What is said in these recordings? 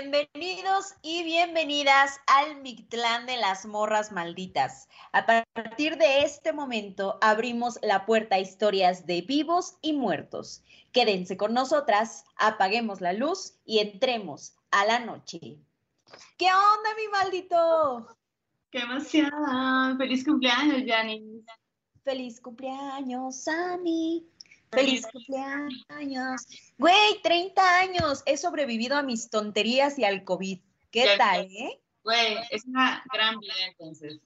Bienvenidos y bienvenidas al Mictlán de las Morras Malditas. A partir de este momento abrimos la puerta a historias de vivos y muertos. Quédense con nosotras, apaguemos la luz y entremos a la noche. ¿Qué onda, mi maldito? ¡Qué emoción! ¡Feliz cumpleaños, Janice! ¡Feliz cumpleaños, Sammy! ¡Feliz cumpleaños! Güey, 30 años. He sobrevivido a mis tonterías y al COVID. ¿Qué tal, eh? Güey, es una gran vida entonces.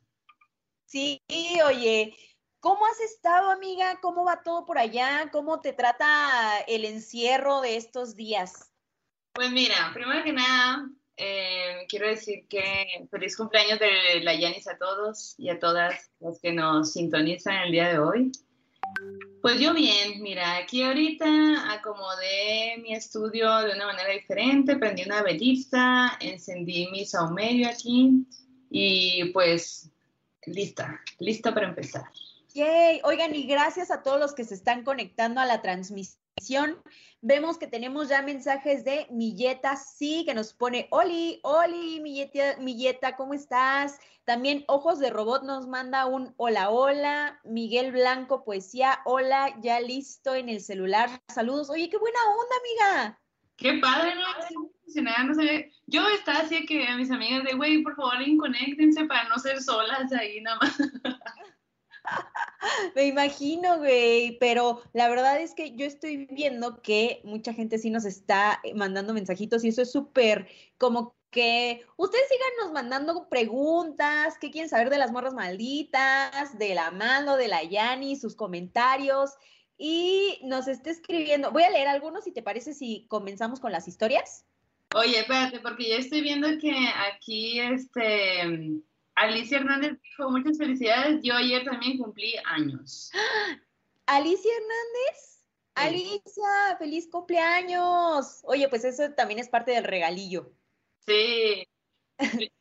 Sí, oye, ¿cómo has estado, amiga? ¿Cómo va todo por allá? ¿Cómo te trata el encierro de estos días? Pues mira, primero que nada, eh, quiero decir que feliz cumpleaños de la Yanis a todos y a todas las que nos sintonizan el día de hoy. Pues yo bien, mira, aquí ahorita acomodé mi estudio de una manera diferente, prendí una velita, encendí mi saumerio aquí y pues lista, lista para empezar. Yay, oigan, y gracias a todos los que se están conectando a la transmisión. Vemos que tenemos ya mensajes de Milleta, sí, que nos pone, Oli, Oli, Milleta, Milleta, ¿cómo estás? También Ojos de Robot nos manda un hola, hola. Miguel Blanco, poesía, hola, ya listo en el celular. Saludos. Oye, qué buena onda, amiga. Qué padre, ¿no? no sé. Yo estaba así que a mis amigas de, güey, por favor, conéctense para no ser solas ahí nada más. Me imagino, güey, pero la verdad es que yo estoy viendo que mucha gente sí nos está eh, mandando mensajitos y eso es súper como que ustedes síganos mandando preguntas, qué quieren saber de las morras malditas, de la mano, de la Yani, sus comentarios y nos esté escribiendo. Voy a leer algunos, si te parece, si comenzamos con las historias. Oye, espérate, porque ya estoy viendo que aquí este Alicia Hernández dijo, muchas felicidades, yo ayer también cumplí años. Alicia Hernández, Alicia, feliz cumpleaños. Oye, pues eso también es parte del regalillo. Sí.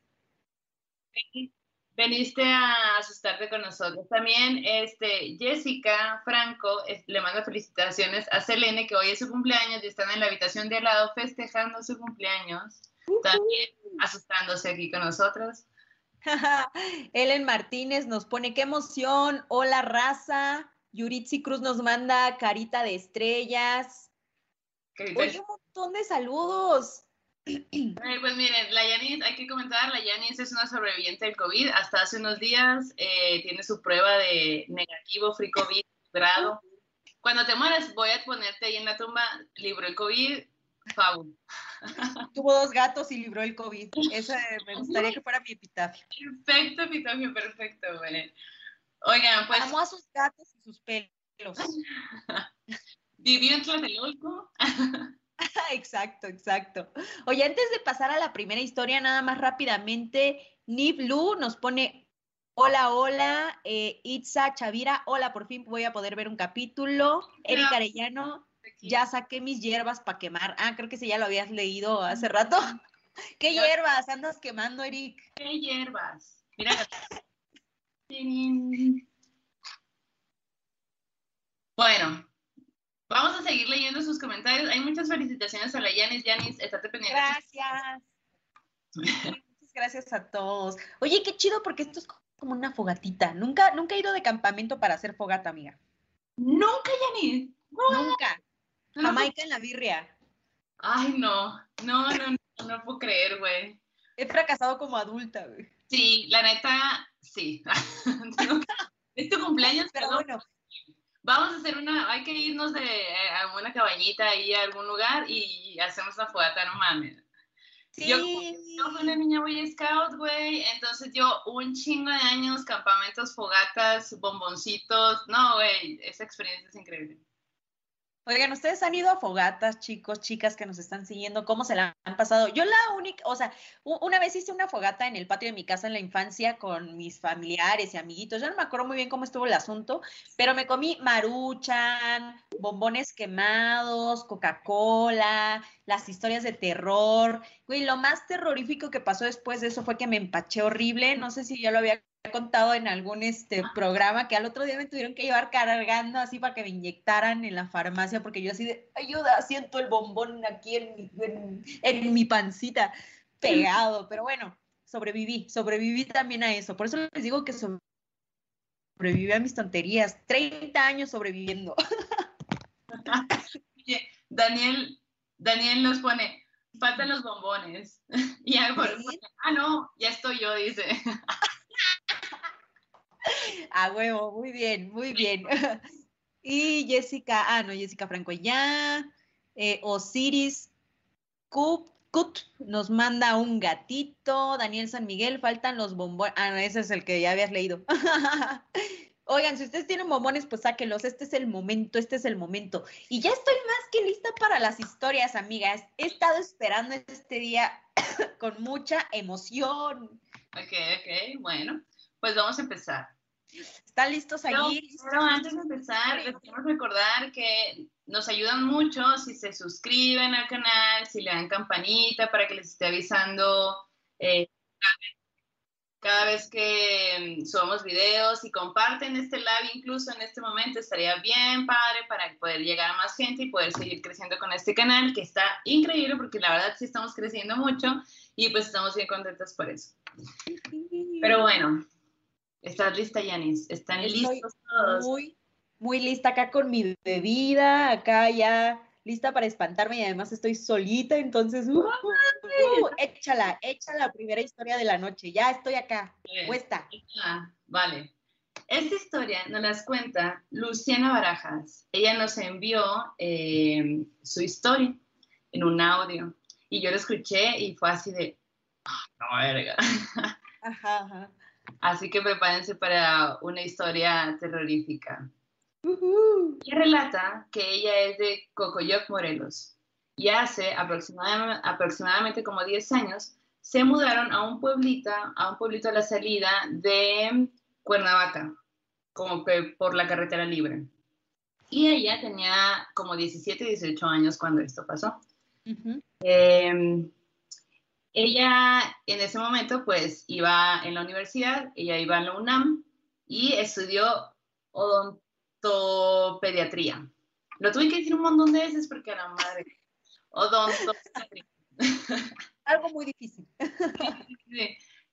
Veniste a asustarte con nosotros. También este, Jessica Franco le manda felicitaciones a Selene, que hoy es su cumpleaños y están en la habitación de al lado festejando su cumpleaños. También asustándose aquí con nosotros. Ellen Martínez nos pone qué emoción. Hola, raza. Yuritsi Cruz nos manda carita de estrellas. Oye, un montón de saludos. pues miren, la Yanis, hay que comentar, la Yanis es una sobreviviente del COVID. Hasta hace unos días eh, tiene su prueba de negativo free COVID grado. Cuando te mueras, voy a ponerte ahí en la tumba, libro el COVID, Fabul. Tuvo dos gatos y libró el COVID. Eso me gustaría que fuera mi epitafio. Perfecto, epitafio, perfecto. Oigan, pues. Amo a sus gatos y sus pelos. Vivió en Tlatelolco. exacto, exacto. Oye, antes de pasar a la primera historia, nada más rápidamente, Nib Lu nos pone Hola, hola, eh, Itza Chavira, hola, por fin voy a poder ver un capítulo. Erika Arellano, ya saqué mis hierbas para quemar. Ah, creo que sí, ya lo habías leído hace rato. ¿Qué hierbas andas quemando, Eric? ¿Qué hierbas? Mira. bueno, vamos a seguir leyendo sus comentarios. Hay muchas felicitaciones a la Yanis. Yanis, estate pendiente. Gracias. Muchas gracias a todos. Oye, qué chido porque esto es como una fogatita. Nunca, nunca he ido de campamento para hacer fogata, amiga. Nunca, Yanis. Nunca. Jamaica en la birria. Ay, no. No, no, no, no puedo creer, güey. He fracasado como adulta, güey. Sí, la neta, sí. es tu cumpleaños, pero bueno. Vamos a hacer una, hay que irnos de eh, a una cabañita ahí a algún lugar y hacemos una fogata, no mames. Sí. Yo, yo fui una niña Boy Scout, güey, entonces yo un chingo de años, campamentos, fogatas, bomboncitos, no, güey, esa experiencia es increíble. Oigan, ustedes han ido a fogatas, chicos, chicas que nos están siguiendo, ¿cómo se la han pasado? Yo la única, o sea, una vez hice una fogata en el patio de mi casa en la infancia con mis familiares y amiguitos. Yo no me acuerdo muy bien cómo estuvo el asunto, pero me comí maruchan, bombones quemados, Coca-Cola, las historias de terror. Güey, lo más terrorífico que pasó después de eso fue que me empaché horrible. No sé si ya lo había contado en algún este programa que al otro día me tuvieron que llevar cargando así para que me inyectaran en la farmacia porque yo así de ayuda, siento el bombón aquí en, en, en mi pancita pegado, pero bueno, sobreviví, sobreviví también a eso. Por eso les digo que sobreviví a mis tonterías. 30 años sobreviviendo. Daniel, Daniel nos pone, faltan los bombones. Y algo, ah, no, ya estoy yo, dice. A huevo, muy bien, muy bien. Y Jessica, ah, no, Jessica Franco ya. Eh, Osiris Cup, nos manda un gatito. Daniel San Miguel, faltan los bombones. Ah, no, ese es el que ya habías leído. Oigan, si ustedes tienen bombones, pues sáquenlos. Este es el momento, este es el momento. Y ya estoy más que lista para las historias, amigas. He estado esperando este día con mucha emoción. Ok, ok, bueno, pues vamos a empezar. ¿Están listos allí? Pero, antes de empezar, les quiero recordar que nos ayudan mucho si se suscriben al canal, si le dan campanita para que les esté avisando eh, cada vez que mm, subamos videos y comparten este live incluso en este momento estaría bien padre para poder llegar a más gente y poder seguir creciendo con este canal que está increíble porque la verdad sí estamos creciendo mucho y pues estamos bien contentos por eso. Pero bueno, ¿estás lista Yanis? ¿Están listos todos? Muy, muy lista acá con mi bebida, acá ya lista para espantarme y además estoy solita, entonces, uh, uh, uh, échala, échala la primera historia de la noche, ya estoy acá, puesta. vale. Esta historia nos la cuenta Luciana Barajas. Ella nos envió eh, su historia en un audio y yo lo escuché y fue así de, ah, no, verga. Ajá, Así que prepárense para una historia terrorífica. Y relata que ella es de Cocoyoc, Morelos. Y hace aproximadamente, aproximadamente como 10 años se mudaron a un pueblito, a un pueblito a la salida de Cuernavaca, como que por la carretera libre. Y ella tenía como 17, 18 años cuando esto pasó. Em, ella en ese momento pues iba en la universidad, ella iba en la UNAM y estudió odont pediatría. Lo tuve que decir un montón de veces porque a la madre. Odontopediatría. Algo muy difícil.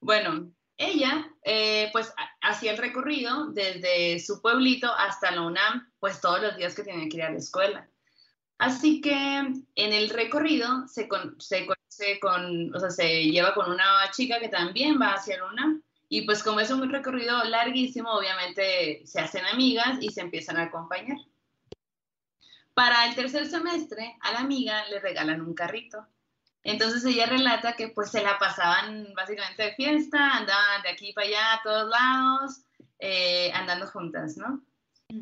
Bueno, ella eh, pues hacía el recorrido desde su pueblito hasta la UNAM, pues todos los días que tenía que ir a la escuela. Así que en el recorrido se, se con, o sea, se lleva con una chica que también va hacia la UNAM y pues como es un recorrido larguísimo, obviamente se hacen amigas y se empiezan a acompañar. Para el tercer semestre, a la amiga le regalan un carrito. Entonces ella relata que pues se la pasaban básicamente de fiesta, andaban de aquí para allá a todos lados, eh, andando juntas, ¿no?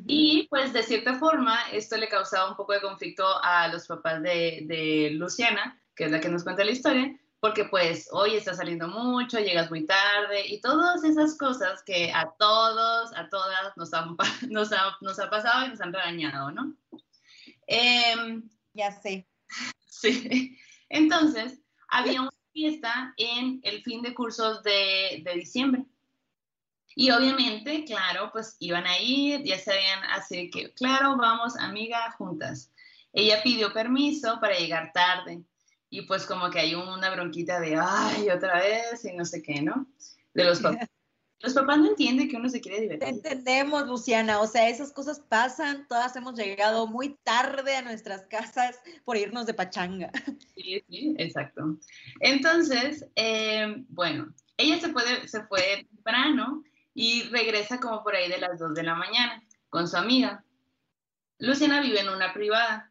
Y pues de cierta forma esto le causaba un poco de conflicto a los papás de, de Luciana, que es la que nos cuenta la historia, porque pues hoy está saliendo mucho, llegas muy tarde y todas esas cosas que a todos, a todas nos, han, nos, ha, nos ha pasado y nos han regañado, ¿no? Em, ya sé. Sí. Entonces, había una fiesta en el fin de cursos de, de diciembre. Y obviamente, claro, pues iban a ir, ya sabían, así que, claro, vamos, amiga, juntas. Ella pidió permiso para llegar tarde y pues como que hay una bronquita de, ay, otra vez y no sé qué, ¿no? De los papás. Los papás no entienden que uno se quiere divertir. Entendemos, Luciana, o sea, esas cosas pasan, todas hemos llegado muy tarde a nuestras casas por irnos de pachanga. Sí, sí, exacto. Entonces, eh, bueno, ella se fue, se fue temprano y regresa como por ahí de las 2 de la mañana con su amiga. Luciana vive en una privada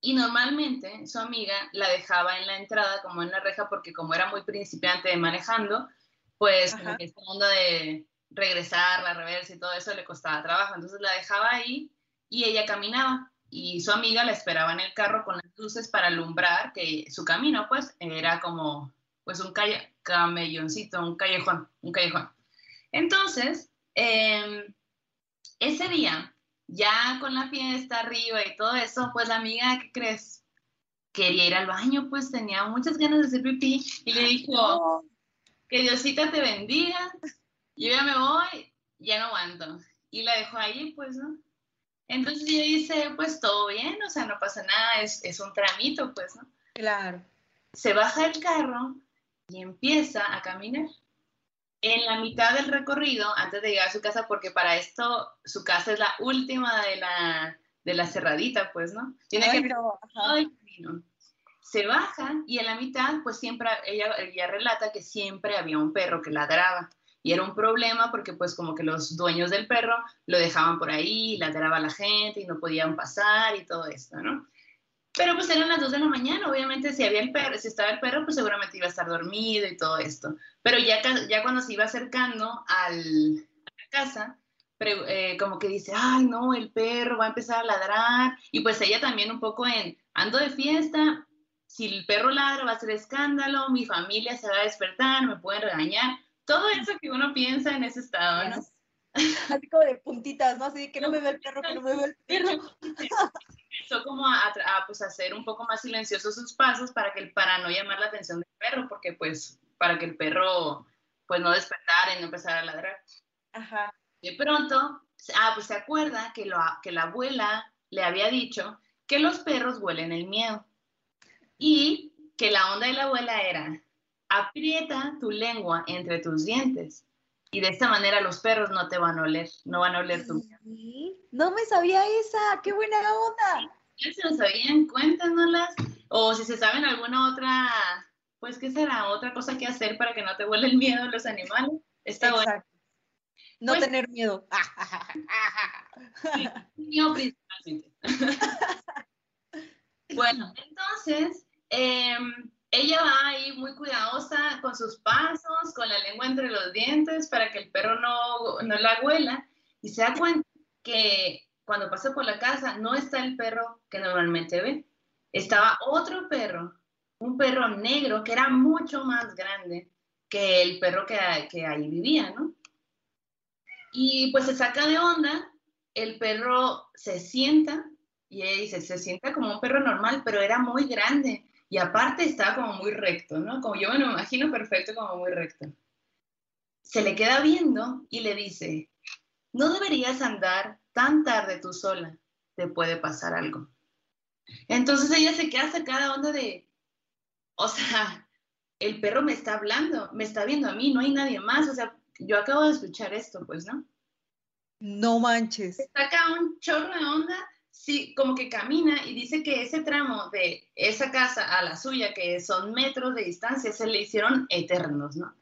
y normalmente su amiga la dejaba en la entrada, como en la reja, porque como era muy principiante de manejando, pues como que este mundo de regresar, la reversa y todo eso le costaba trabajo. Entonces la dejaba ahí y ella caminaba. Y su amiga la esperaba en el carro con las luces para alumbrar que su camino, pues, era como, pues, un calle, camelloncito, un callejón, un callejón. Entonces, em, ese día, ya con la fiesta arriba y todo eso, pues la amiga, ¿qué crees? Quería ir al baño, pues tenía muchas ganas de hacer pipí y le dijo, que Diosita te bendiga yo ya me voy, ya no aguanto. Y la dejo ahí, pues, ¿no? Entonces yo dice, pues todo bien, o sea, no pasa nada, es, es un tramito, pues, ¿no? Claro. Se baja el carro y empieza a caminar. En la mitad del recorrido, antes de llegar a su casa, porque para esto su casa es la última de la, de la cerradita, pues, ¿no? Tiene que no, todo el camino. Se baja y en la mitad, pues siempre, ella, ella relata que siempre había un perro que ladraba. Y era un problema porque pues como que los dueños del perro lo dejaban por ahí, ladraba a la gente y no podían pasar y todo esto, ¿no? Pero pues eran las 2 de la mañana, obviamente si había el perro, si estaba el perro, pues seguramente iba a estar dormido y todo esto. Pero ya, ya cuando se iba acercando al, a la casa, eh, como que dice, ay no, el perro va a empezar a ladrar. Y pues ella también un poco en, ando de fiesta, si el perro ladra va a ser escándalo, mi familia se va a despertar, me pueden regañar. Todo eso que uno piensa en ese estado, ¿no? Así como de puntitas, ¿no? Así que no me ve el perro, que no me ve el perro. Empezó como a, pues, hacer un poco más silenciosos sus pasos para, que, para no llamar la atención del perro, porque pues para que el perro pues no despertara y no empezara a ladrar. Ajá. De pronto, ah, pues se acuerda que, lo, que la abuela le había dicho que los perros huelen el miedo y que la onda de la abuela era, aprieta tu lengua entre tus dientes y de esta manera los perros no te van a oler, no van a oler tu miedo. No me sabía esa, qué buena onda. Si se lo sabían, cuéntanoslas. O si se saben alguna otra, pues, ¿qué será? Otra cosa que hacer para que no te huele el miedo los animales. Está bueno. No pues tener miedo. principalmente. bueno, entonces, em, ella va ahí muy cuidadosa con sus pasos, con la lengua entre los dientes para que el perro no, no la huela y se da cuenta que cuando pasa por la casa no está el perro que normalmente ve. Estaba otro perro, un perro negro que era mucho más grande que el perro que, que ahí vivía, ¿no? Y pues se saca de onda, el perro se sienta y ella dice, se sienta como un perro normal, pero era muy grande y aparte estaba como muy recto, ¿no? Como yo me lo imagino perfecto, como muy recto. Se le queda viendo y le dice, no deberías andar tan tarde tú sola, te puede pasar algo. Entonces ella se queda sacada onda de, o sea, el perro me está hablando, me está viendo a mí, no hay nadie más, o sea, yo acabo de escuchar esto, pues, ¿no? No manches. Saca un chorro de onda, sí, como que camina y dice que ese tramo de esa casa a la suya, que son metros de distancia, se le hicieron eternos, ¿no?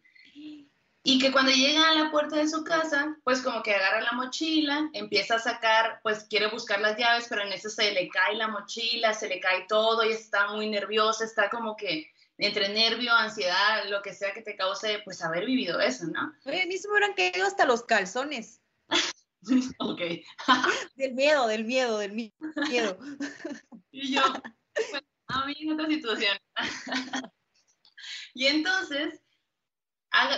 Y que cuando llega a la puerta de su casa, pues como que agarra la mochila, empieza a sacar, pues quiere buscar las llaves, pero en eso se le cae la mochila, se le cae todo y está muy nerviosa, está como que entre nervio, ansiedad, lo que sea que te cause, pues haber vivido eso, ¿no? A mí se me hubieran caído hasta los calzones. ok. del miedo, del miedo, del miedo. y yo, pues, a mí en otra situación. y entonces,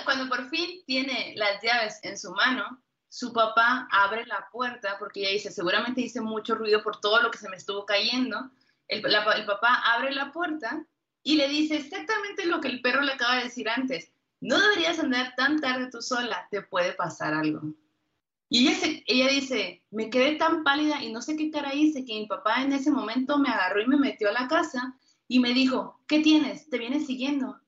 cuando por fin tiene las llaves en su mano, su papá abre la puerta porque ella dice, seguramente hice mucho ruido por todo lo que se me estuvo cayendo. El, el papá abre la puerta y le dice exactamente lo que el perro le acaba de decir antes. No deberías andar tan tarde tú sola, te puede pasar algo. Y ella, dice, me quedé tan pálida y no sé qué cara hice que mi papá en ese momento me agarró y me metió a la casa y me dijo, ¿qué tienes? ¿Te vienes siguiendo?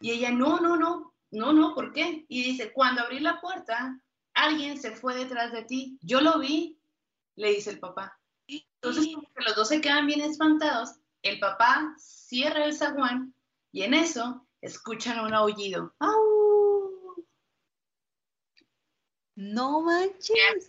Y ella, no, no, no, no, no, ¿por qué? Y dice, cuando abrí la puerta, alguien se fue detrás de ti. Yo lo vi, le dice el papá. Entonces, los dos se quedan bien espantados el papá cierra el zaguán y en eso escuchan un aullido. ¡Au! No manches.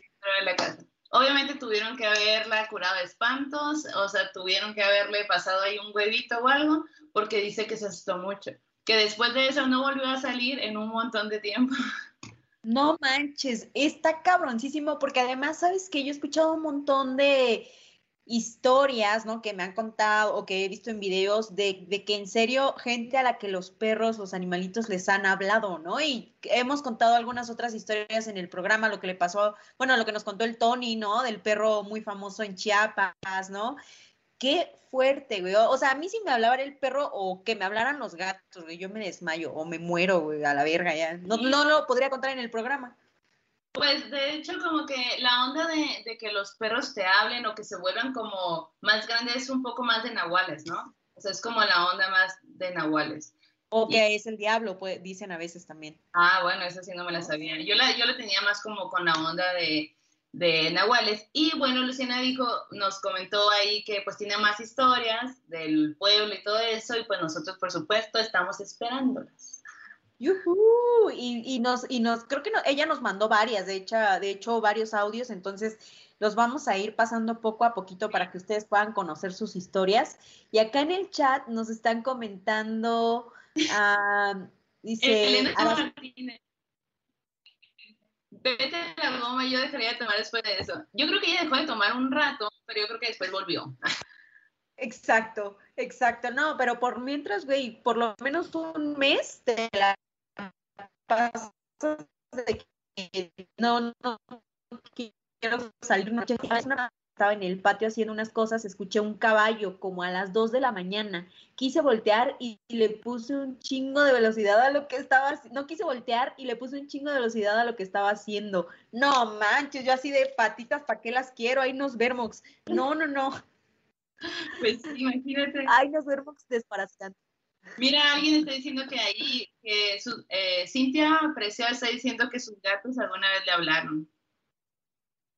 Obviamente tuvieron que haberla curado de espantos, o sea, tuvieron que haberle pasado ahí un huevito o algo, porque dice que se asustó mucho. Que después de eso no volvió a salir en un montón de tiempo. No manches, está cabroncísimo, porque además, ¿sabes que Yo he escuchado un montón de, historias, ¿no? Que me han contado o que he visto en videos de, de, que en serio gente a la que los perros, los animalitos les han hablado, ¿no? Y hemos contado algunas otras historias en el programa, lo que le pasó, bueno, lo que nos contó el Tony, ¿no? Del perro muy famoso en Chiapas, ¿no? qué fuerte, güey. O sea, a mí si me hablara el perro o que me hablaran los gatos, güey, yo me desmayo o me muero, güey, a la verga ya. No, no lo podría contar en el programa. Pues de hecho como que la onda de, de, que los perros te hablen o que se vuelvan como más grandes es un poco más de nahuales, ¿no? O sea, es como la onda más de nahuales. O que es el diablo, pues, dicen a veces también. Ah, bueno, eso sí no me la sabía. Yo la, yo la tenía más como con la onda de, de Nahuales. Y bueno, Luciana dijo, nos comentó ahí que pues tiene más historias del pueblo y todo eso, y pues nosotros por supuesto estamos esperándolas. ¡Yuhu! Y, y, nos, y nos, creo que no, ella nos mandó varias, de hecho, de hecho, varios audios, entonces los vamos a ir pasando poco a poquito para que ustedes puedan conocer sus historias. Y acá en el chat nos están comentando Ah, dice. Elena Martínez. Vete a la goma, yo dejaría de tomar después de eso. Yo creo que ella dejó de tomar un rato, pero yo creo que después volvió. Exacto, exacto. No, pero por mientras, güey, por lo menos un mes de la pasas de que no, no, quiero salir noche. Estaba en el patio haciendo unas cosas, escuché un caballo como a las 2 de la mañana. Quise voltear y, le puse un chingo de velocidad a lo que estaba No quise voltear y le puse un chingo de velocidad a lo que estaba haciendo. No manches, yo así de patitas, ¿para qué las quiero? Ahí nos vermox. No, no, no. Pues imagínate. Ay, nos vermox desparasitando. Mira, alguien está diciendo que ahí, que su, eh, Cintia Preciosa está diciendo que sus gatos alguna vez le hablaron.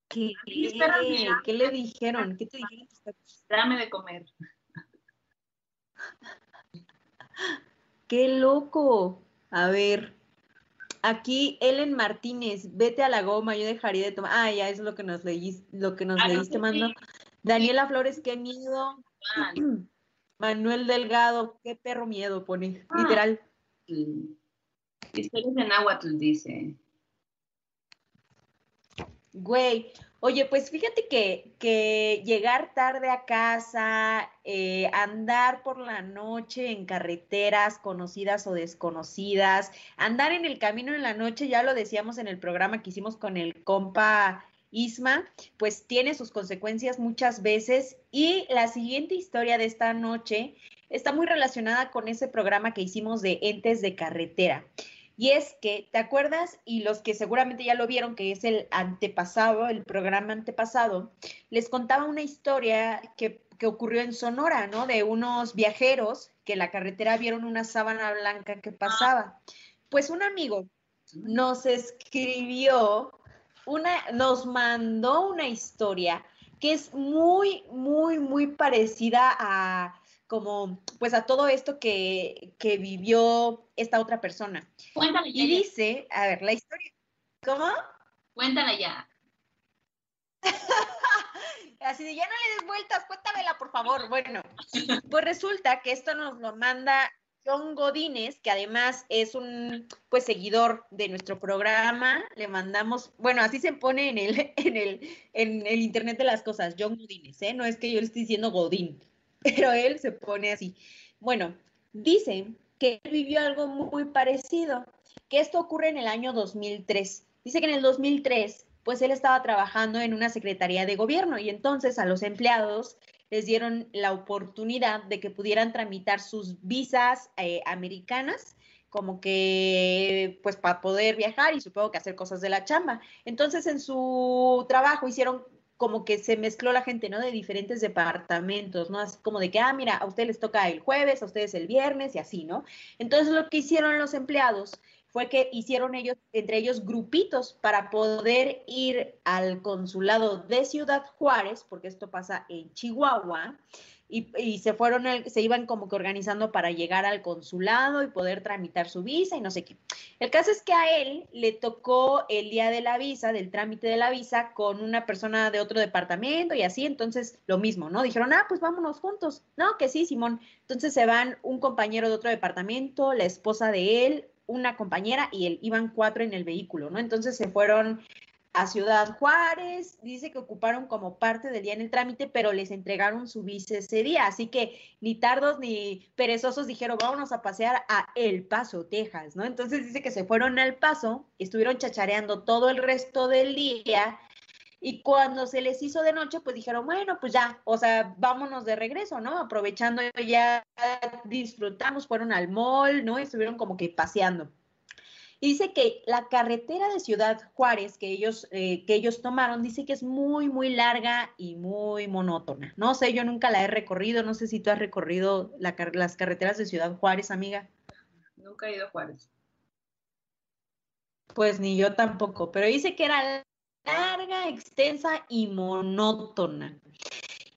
¿Qué, ¿Qué le dijeron? ¿Qué te dijeron? Dame de comer. ¡Qué loco! A ver, aquí Ellen Martínez, vete a la goma, yo dejaría de tomar. Ah, ya es lo que nos leíste, lo que nos ah, leíste, mando. Daniela Flores, qué miedo. Manuel Delgado, qué perro miedo pone, ah. literal. Historias en náhuatl, dice. Güey, oye, pues fíjate que, que llegar tarde a casa, eh, andar por la noche en carreteras conocidas o desconocidas, andar en el camino en la noche, ya lo decíamos en el programa que hicimos con el compa Isma, pues tiene sus consecuencias muchas veces. Y la siguiente historia de esta noche está muy relacionada con ese programa que hicimos de entes de carretera. Y es que, ¿te acuerdas? Y los que seguramente ya lo vieron, que es el antepasado, el programa antepasado, les contaba una historia que, ocurrió en Sonora, ¿no? De unos viajeros que en la carretera vieron una sábana blanca que pasaba. Pues un amigo nos escribió una, nos mandó una historia que es muy, muy, muy parecida a, como pues a todo esto que, vivió esta otra persona. Cuéntale Y dice, a ver, la historia, ¿cómo? Cuéntala ya. Así de ya no le des vueltas, cuéntamela, por favor. Bueno, pues resulta que esto nos lo manda John Godínez, que además es un pues seguidor de nuestro programa. Le mandamos, bueno, así se pone en el, en el, en el internet de las cosas, John Godínez, ¿eh? No es que yo le esté diciendo Godín pero él se pone así. Bueno, dicen que él vivió algo muy parecido, que esto ocurre en el año 2003. Dice que en el 2003, pues él estaba trabajando en una secretaría de gobierno y entonces a los empleados les dieron la oportunidad de que pudieran tramitar sus visas eh, americanas como que pues para poder viajar y supongo que hacer cosas de la chamba. Entonces en su trabajo hicieron como que se mezcló la gente, ¿no? De diferentes departamentos, ¿no? Así como de que, ah, mira, a ustedes les toca el jueves, a ustedes el viernes y así, ¿no? Entonces lo que hicieron los empleados fue que hicieron ellos, entre ellos, grupitos para poder ir al consulado de Ciudad Juárez, porque esto pasa en Chihuahua, y, se fueron, se iban como que organizando para llegar al consulado y poder tramitar su visa y no sé qué. El caso es que a él le tocó el día de la visa, del trámite de la visa, con una persona de otro departamento y así, entonces lo mismo, ¿no? Dijeron, ah, pues vámonos juntos. No, que sí, Simón. Entonces se van un compañero de otro departamento, la esposa de él, una compañera y él, iban cuatro en el vehículo, ¿no? Entonces se fueron a Ciudad Juárez, dice que ocuparon como parte del día en el trámite, pero les entregaron su visa ese día, así que ni tardos ni perezosos dijeron, vámonos a pasear a El Paso, Texas, ¿no? Entonces dice que se fueron al Paso, estuvieron chachareando todo el resto del día Y cuando se les hizo de noche, pues dijeron, bueno, pues ya, o sea, vámonos de regreso, ¿no? Aprovechando ya disfrutamos, fueron al mall, ¿no? Estuvieron como que paseando. Y dice que la carretera de Ciudad Juárez que ellos, eh, que ellos tomaron, dice que es muy, muy larga y muy monótona. No sé, yo nunca la he recorrido, no sé si tú has recorrido las carreteras de Ciudad Juárez, amiga. Nunca he ido a Juárez. Pues ni yo tampoco, pero dice que era larga, extensa y monótona.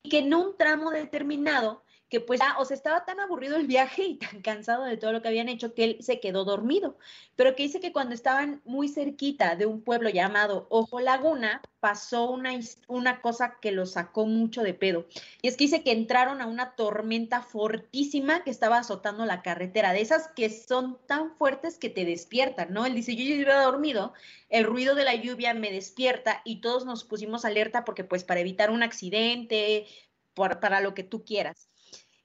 Y que en un tramo determinado que pues ya, o sea, estaba tan aburrido el viaje y tan cansado de todo lo que habían hecho que él se quedó dormido. Pero que dice que cuando estaban muy cerquita de un pueblo llamado Ojo Laguna, pasó una, una cosa que lo sacó mucho de pedo. Y es que dice que entraron a una tormenta fortísima que estaba azotando la carretera, de esas que son tan fuertes que te despiertan, ¿no? Él dice, yo ya dormido, el ruido de la lluvia me despierta y todos nos pusimos alerta porque pues para evitar un accidente, para lo que tú quieras.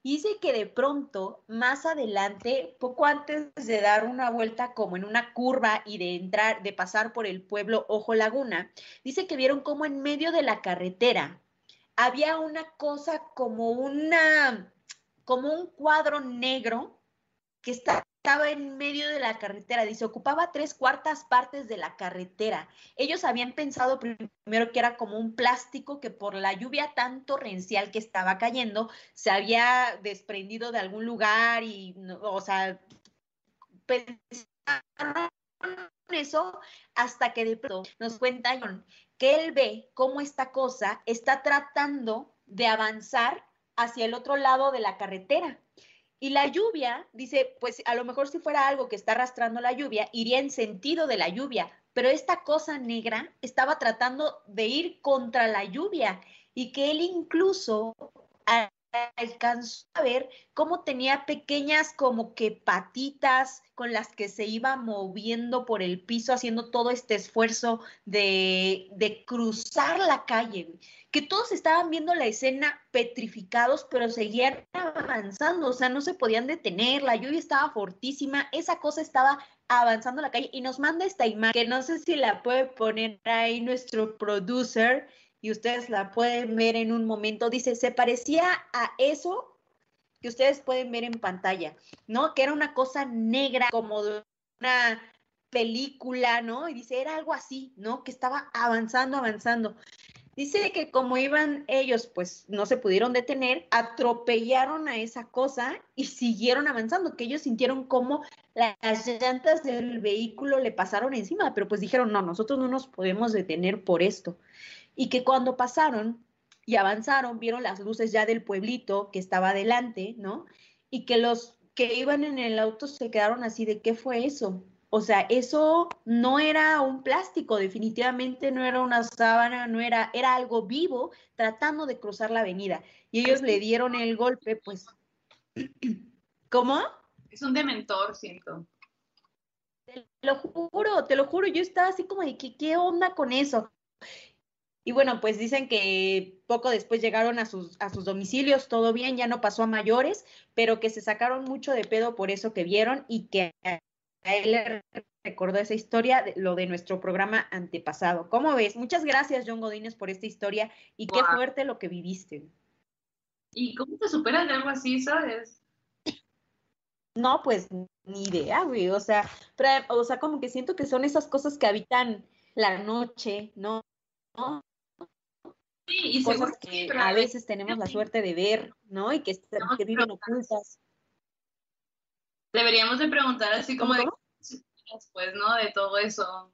Dice que de pronto, más adelante, poco antes de dar una vuelta como en una curva y de entrar, de pasar por el pueblo Ojo Laguna, dice que vieron como en medio de la carretera había una cosa como una, como un cuadro negro que está estaba en medio de la carretera, dice, ocupaba tres cuartas partes de la carretera. Ellos habían pensado primero que era como un plástico que por la lluvia tan torrencial que estaba cayendo se había desprendido de algún lugar y, o sea, pensaron eso hasta que de pronto nos cuentan que él ve cómo esta cosa está tratando de avanzar hacia el otro lado de la carretera y la lluvia, dice, pues a lo mejor si fuera algo que está arrastrando la lluvia, iría en sentido de la lluvia, pero esta cosa negra estaba tratando de ir contra la lluvia y que él incluso alcanzó a ver cómo tenía pequeñas como que patitas con las que se iba moviendo por el piso, haciendo todo este esfuerzo de, de cruzar la calle que todos estaban viendo la escena petrificados, pero seguían avanzando, o sea, no se podían detener, la lluvia estaba fortísima, esa cosa estaba avanzando la calle. Y nos manda esta imagen, que no sé si la puede poner ahí nuestro producer y ustedes la pueden ver en un momento, dice, se parecía a eso que ustedes pueden ver en pantalla, ¿no? Que era una cosa negra como una película, ¿no? Y dice, era algo así, ¿no? Que estaba avanzando, avanzando. Dice que como iban ellos, pues no se pudieron detener, atropellaron a esa cosa y siguieron avanzando, que ellos sintieron como las llantas del vehículo le pasaron encima, pero pues dijeron, no, nosotros no nos podemos detener por esto. Y que cuando pasaron y avanzaron, vieron las luces ya del pueblito que estaba adelante, ¿no? Y que los que iban en el auto se quedaron así de, ¿qué fue eso? O sea, eso no era un plástico, definitivamente no era una sábana, no era, era algo vivo tratando de cruzar la avenida. Y ellos le dieron el golpe, pues. ¿Cómo? Es un dementor, siento. Te lo juro, te lo juro, yo estaba así como de que, ¿qué onda con eso? Y bueno, pues dicen que poco después llegaron a sus, a sus domicilios, todo bien, ya no pasó a mayores, pero que se sacaron mucho de pedo por eso que vieron y que a él le recordó esa historia, de, lo de nuestro programa antepasado. ¿Cómo ves? Muchas gracias, John Godínez, por esta historia y qué fuerte lo que viviste. ¿Y cómo te superas de algo así, sabes? No, pues ni idea, güey. O sea, o sea, como que siento que son esas cosas que habitan la noche, ¿no? Sí, y cosas que a veces tenemos la suerte de ver, ¿no? Y que, que viven ocultas. Deberíamos de preguntar así como de después, ¿no? De todo eso.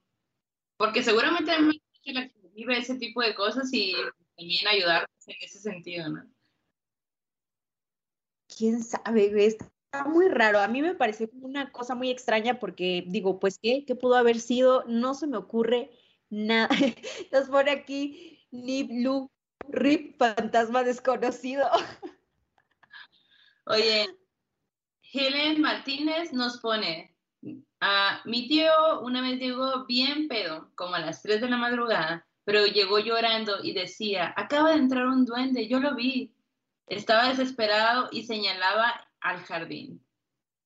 Porque seguramente hay mucha gente que vive ese tipo de cosas y también ayudarnos en ese sentido, ¿no? Quién sabe, está muy raro. A mí me pareció una cosa muy extraña porque digo, pues, ¿qué? ¿Qué pudo haber sido? No se me ocurre nada. Nos pone aquí Nip Lu, Rip, fantasma desconocido. Oye, Helen Martínez nos pone, a mi tío una vez llegó bien pedo, como a las 3 de la madrugada, pero llegó llorando y decía, acaba de entrar un duende, yo lo vi. Estaba desesperado y señalaba al jardín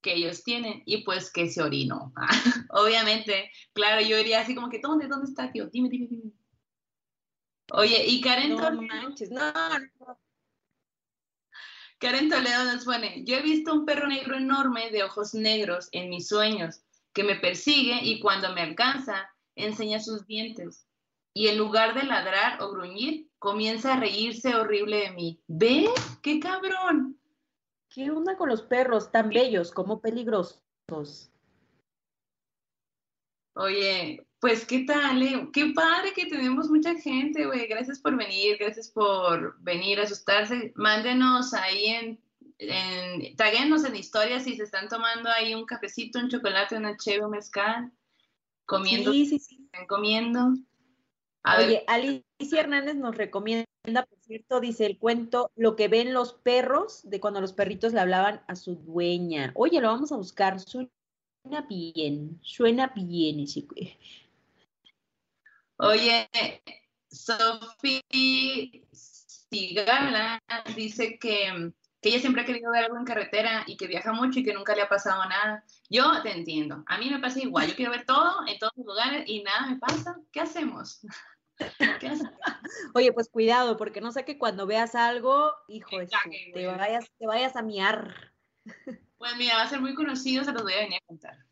que ellos tienen y pues que se orinó. Obviamente, claro, yo diría así como que, ¿dónde, dónde está, tío? Dime, dime, dime. Oye, y Karen No Toledo, manches, no, no. Karen Toledo nos pone, yo he visto un perro negro enorme de ojos negros en mis sueños, que me persigue y cuando me alcanza, enseña sus dientes. Y en lugar de ladrar o gruñir, comienza a reírse horrible de mí. ¿Ves? ¡Qué cabrón! ¿Qué onda con los perros tan bellos como peligrosos? Oye, pues qué tal, eh? qué padre que tenemos mucha gente, güey. Gracias por venir, gracias por venir a asustarse. Mándenos ahí en, en taguenos en historias si se están tomando ahí un cafecito, un chocolate, una cheve, un mezcal, comiendo, Sí, sí, sí. están comiendo. A ver, Oye, Alicia Hernández nos recomienda, por cierto, dice el cuento Lo que ven los perros de cuando los perritos le hablaban a su dueña. Oye, lo vamos a buscar. Suena bien, suena bien ese. Oye, Sofi Sigala dice que, que ella siempre ha querido ver algo en carretera y que viaja mucho y que nunca le ha pasado nada. Yo te entiendo. A mí me pasa igual. Yo quiero ver todo en todos los lugares y nada me pasa. ¿Qué hacemos? ¿Qué hacemos? Oye, pues cuidado, porque no sé que cuando veas algo, hijo cague, te vayas, te vayas a miar. Pues mira, va a ser muy conocido, se los voy a venir a contar.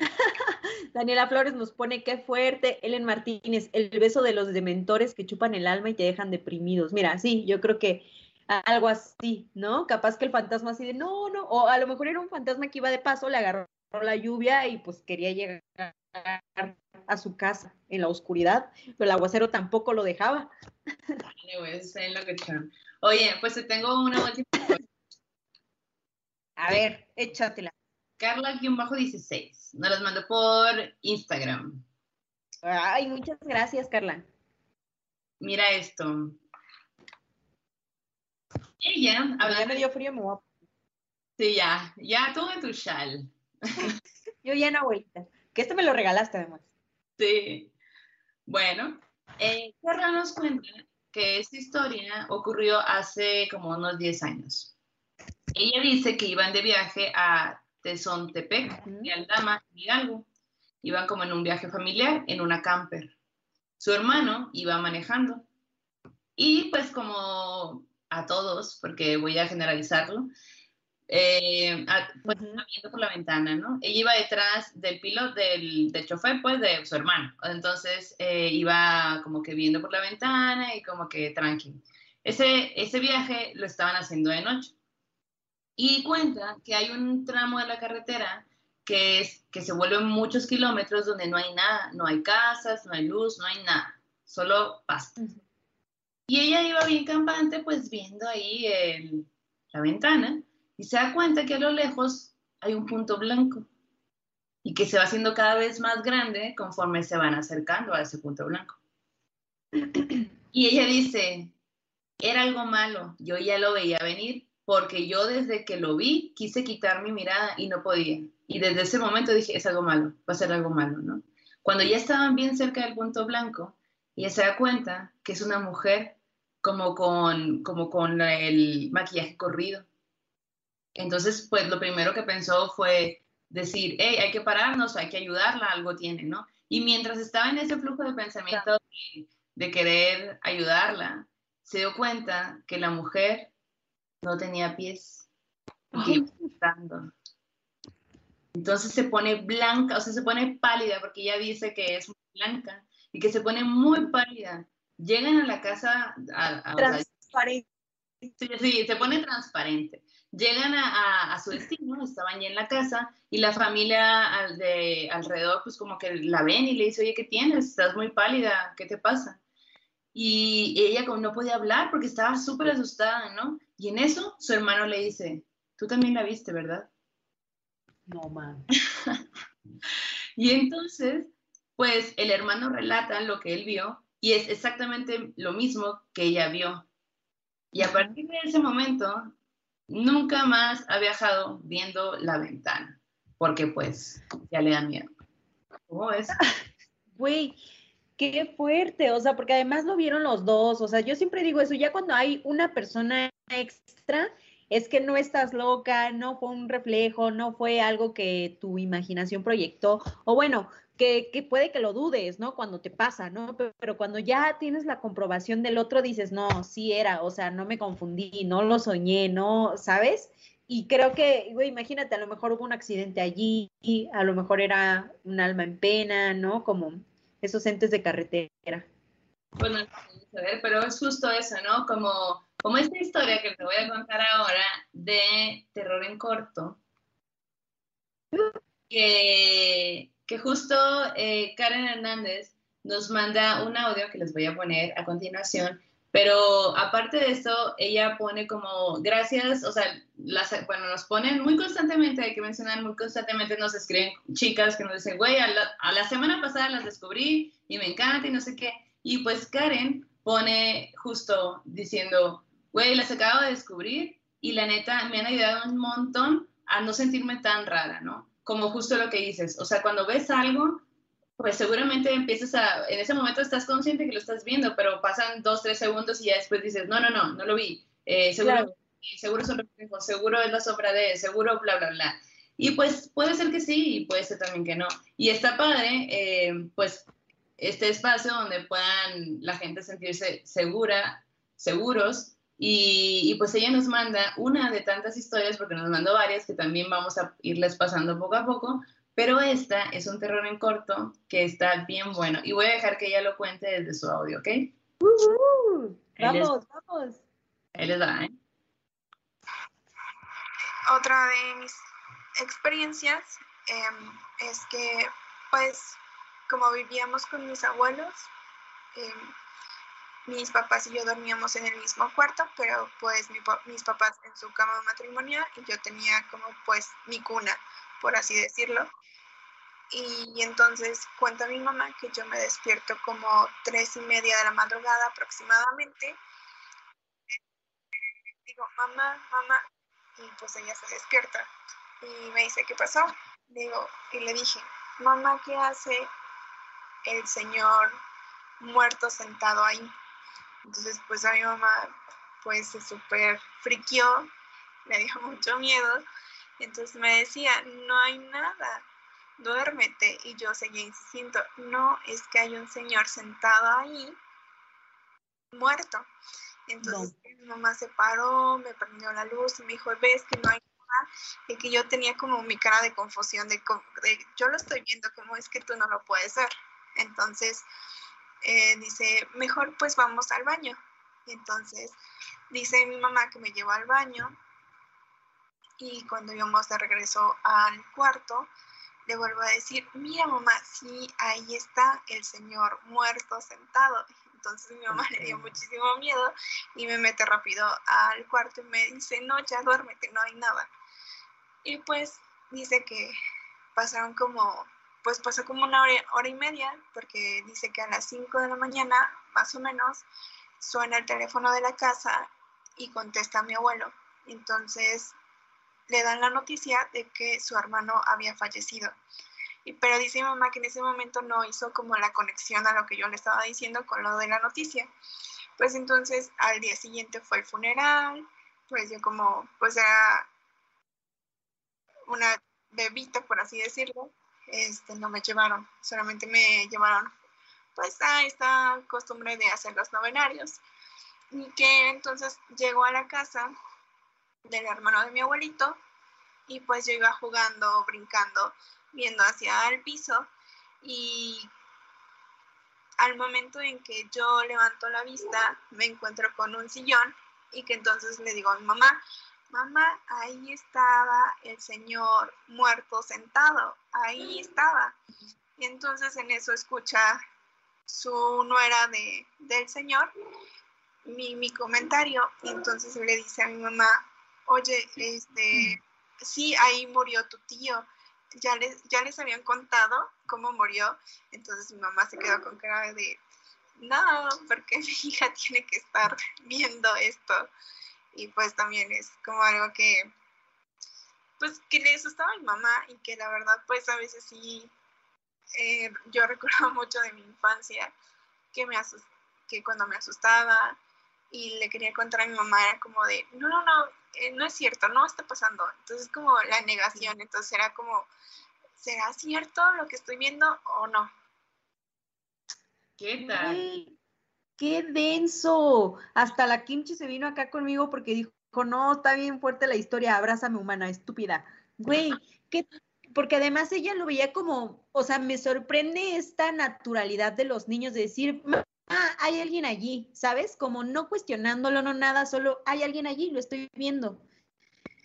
Daniela Flores nos pone qué fuerte. Ellen Martínez, el beso de los dementores que chupan el alma y te dejan deprimidos. Mira, sí, yo creo que algo así, ¿no? Capaz que el fantasma así de no, no, o a lo mejor era un fantasma que iba de paso, le agarró la lluvia y pues quería llegar a su casa en la oscuridad, pero el aguacero tampoco lo dejaba. Dale, güey, eso está en lo que echaron. Oye, pues te tengo una última. A ver, échatela. Carla-16. Nos las mandó por Instagram. Ay, muchas gracias, Carla. Mira esto. Ella, Como ya hablando me dio frío, me voy a- Sí, ya, ya tuve tu chal. Yo ya no, abuelita. Que este me lo regalaste además. Sí. Bueno, eh, Carla nos cuenta que esta historia ocurrió hace como unos 10 años. Ella dice que iban de viaje a Tezontepec y Aldama, en Hidalgo. Iban como en un viaje familiar, en una camper. Su hermano iba manejando. Y pues como a todos, porque voy a generalizarlo, eh, pues viendo por la ventana, ¿no? Ella iba detrás del piloto, del, del chofer, pues, de su hermano. Entonces, eh, iba como que viendo por la ventana y como que tranqui. Ese, ese viaje lo estaban haciendo de noche. Y cuenta que hay un tramo de la carretera que, es, que se vuelven muchos kilómetros donde no hay nada, no hay casas, no hay luz, no hay nada, solo pasto. Y ella iba bien campante, pues viendo ahí el- la ventana y se da cuenta que a lo lejos hay un punto blanco y que se va haciendo cada vez más grande conforme se van acercando a ese punto blanco. Y ella dice, era algo malo, yo ya lo veía venir porque yo desde que lo vi quise quitar mi mirada y no podía. Y desde ese momento dije, es algo malo, va a ser algo malo, ¿no? Cuando ya estaban bien cerca del punto blanco, ella se da cuenta que es una mujer como con, como con el maquillaje corrido. Entonces, pues lo primero que pensó fue decir, hey, hay que pararnos, hay que ayudarla, algo tiene, ¿no? Y mientras estaba en ese flujo de pensamiento de, de querer ayudarla, se dio cuenta que la mujer no tenía pies. Entonces se pone blanca, o sea, se pone pálida porque ella dice que es muy blanca y que se pone muy pálida. Llegan a la casa, a, a- Transparente. Sí, sí, se pone transparente. Llegan a, a- a su destino, estaban ya en la casa y la familia al de, alrededor pues como que la ven y le dice, oye, ¿qué tienes? Estás muy pálida, ¿qué te pasa? Y ella como no podía hablar porque estaba súper asustada, ¿no? Y en eso su hermano le dice, tú también la viste, ¿verdad? No, man. Y entonces, pues el hermano relata lo que él vio y es exactamente lo mismo que ella vio. Y a partir de ese momento, nunca más ha viajado viendo la ventana, porque pues ya le da miedo. ¿Cómo es? Güey, qué fuerte, o sea, porque además lo vieron los dos, o sea, yo siempre digo eso, ya cuando hay una persona extra es que no estás loca, no fue un reflejo, no fue algo que tu imaginación proyectó, o bueno, que, que, puede que lo dudes, ¿no? Cuando te pasa, ¿no? Pero, pero, cuando ya tienes la comprobación del otro, dices, no, sí era, o sea, no me confundí, no lo soñé, ¿no? ¿Sabes? Y creo que, güey, imagínate, a lo mejor hubo un accidente allí, a lo mejor era un alma en pena, ¿no? Como esos entes de carretera. Bueno, pero es justo eso, ¿no? Como, como esta historia que te voy a contar ahora de terror en corto, que, que justo eh, Karen Hernández nos manda un audio que les voy a poner a continuación, pero aparte de eso, ella pone como gracias, o sea, las, bueno, nos ponen muy constantemente, hay que mencionar, muy constantemente nos escriben chicas que nos dicen, güey, a la, a la semana pasada las descubrí y me encanta y no sé qué. Y pues Karen pone justo diciendo, güey, las acabo de descubrir y la neta me han ayudado un montón a no sentirme tan rara, ¿no? Como justo lo que dices, o sea, cuando ves algo, pues seguramente empiezas a, en ese momento estás consciente que lo estás viendo, pero pasan dos, tres segundos y ya después dices, no, no, no, no lo vi, eh, seguro, claro. seguro reflejo, seguro es la sombra de, seguro, bla, bla, bla. Y pues puede ser que sí y puede ser también que no. Y está padre, eh, pues este espacio donde puedan la gente sentirse segura, seguros. Y, y, pues ella nos manda una de tantas historias, porque nos mandó varias que también vamos a irles pasando poco a poco, pero esta es un terror en corto que está bien bueno. Y voy a dejar que ella lo cuente desde su audio, ¿ok? Uh -huh. Vamos, vamos. Ahí les da, ¿eh? Otra de mis experiencias eh, es que, pues, como vivíamos con mis abuelos, eh, mis papás y yo dormíamos en el mismo cuarto, pero pues mi, mis papás en su cama matrimonial y yo tenía como pues mi cuna, por así decirlo. Y, entonces cuenta mi mamá que yo me despierto como tres y media de la madrugada aproximadamente. Digo, mamá, mamá, y pues ella se despierta y me dice, ¿qué pasó? Digo, y le dije, mamá, ¿qué hace el señor muerto sentado ahí. Entonces, pues a mi mamá, pues se súper friquió, le dio mucho miedo. Entonces me decía, no hay nada, duérmete. Y yo seguía insistiendo, no, es que hay un señor sentado ahí, muerto. Entonces no. mi mamá se paró, me prendió la luz y me dijo, ves que no hay nada. Y que yo tenía como mi cara de confusión, de, de yo lo estoy viendo, como es que tú no lo puedes ver. Entonces eh, dice, mejor pues vamos al baño. Y entonces dice mi mamá que me llevó al baño y cuando íbamos de regreso al cuarto, le vuelvo a decir, mira mamá, sí, ahí está el señor muerto sentado. Entonces mi mamá le dio muchísimo miedo y me mete rápido al cuarto y me dice, no, ya duérmete, no hay nada. Y pues dice que pasaron como pues pasó como una hora, hora, y media, porque dice que a las 5 de la mañana, más o menos, suena el teléfono de la casa y contesta a mi abuelo. Entonces le dan la noticia de que su hermano había fallecido. Y, pero dice mi mamá que en ese momento no hizo como la conexión a lo que yo le estaba diciendo con lo de la noticia. Pues entonces al día siguiente fue el funeral, pues yo como, pues era una bebita, por así decirlo, este, no me llevaron, solamente me llevaron pues a esta costumbre de hacer los novenarios. Y que entonces llegó a la casa del hermano de mi abuelito y pues yo iba jugando, brincando, viendo hacia el piso y al momento en que yo levanto la vista me encuentro con un sillón y que entonces le digo a mi mamá, mamá, ahí estaba el señor muerto sentado, ahí estaba. Y entonces en eso escucha su nuera de, del señor mi, mi comentario y entonces le dice a mi mamá, oye, este, sí, ahí murió tu tío. Ya les, ya les habían contado cómo murió, entonces mi mamá se quedó con cara de, no, porque mi hija tiene que estar viendo esto y pues también es como algo que pues que le asustaba a mi mamá y que la verdad pues a veces sí eh, yo recuerdo mucho de mi infancia que me que cuando me asustaba y le quería contar a mi mamá, era como de, no, no, no, eh, no es cierto, no está pasando. Entonces como la negación, entonces era como, ¿será cierto lo que estoy viendo o no? ¿Qué tal? ¡Qué denso! Hasta la kimchi se vino acá conmigo porque dijo, no, está bien fuerte la historia, abrázame humana, estúpida. Güey, ¿qué? Porque además ella lo veía como, o sea, me sorprende esta naturalidad de los niños de decir, ah, hay alguien allí, ¿sabes? Como no cuestionándolo, no nada, solo hay alguien allí, lo estoy viendo.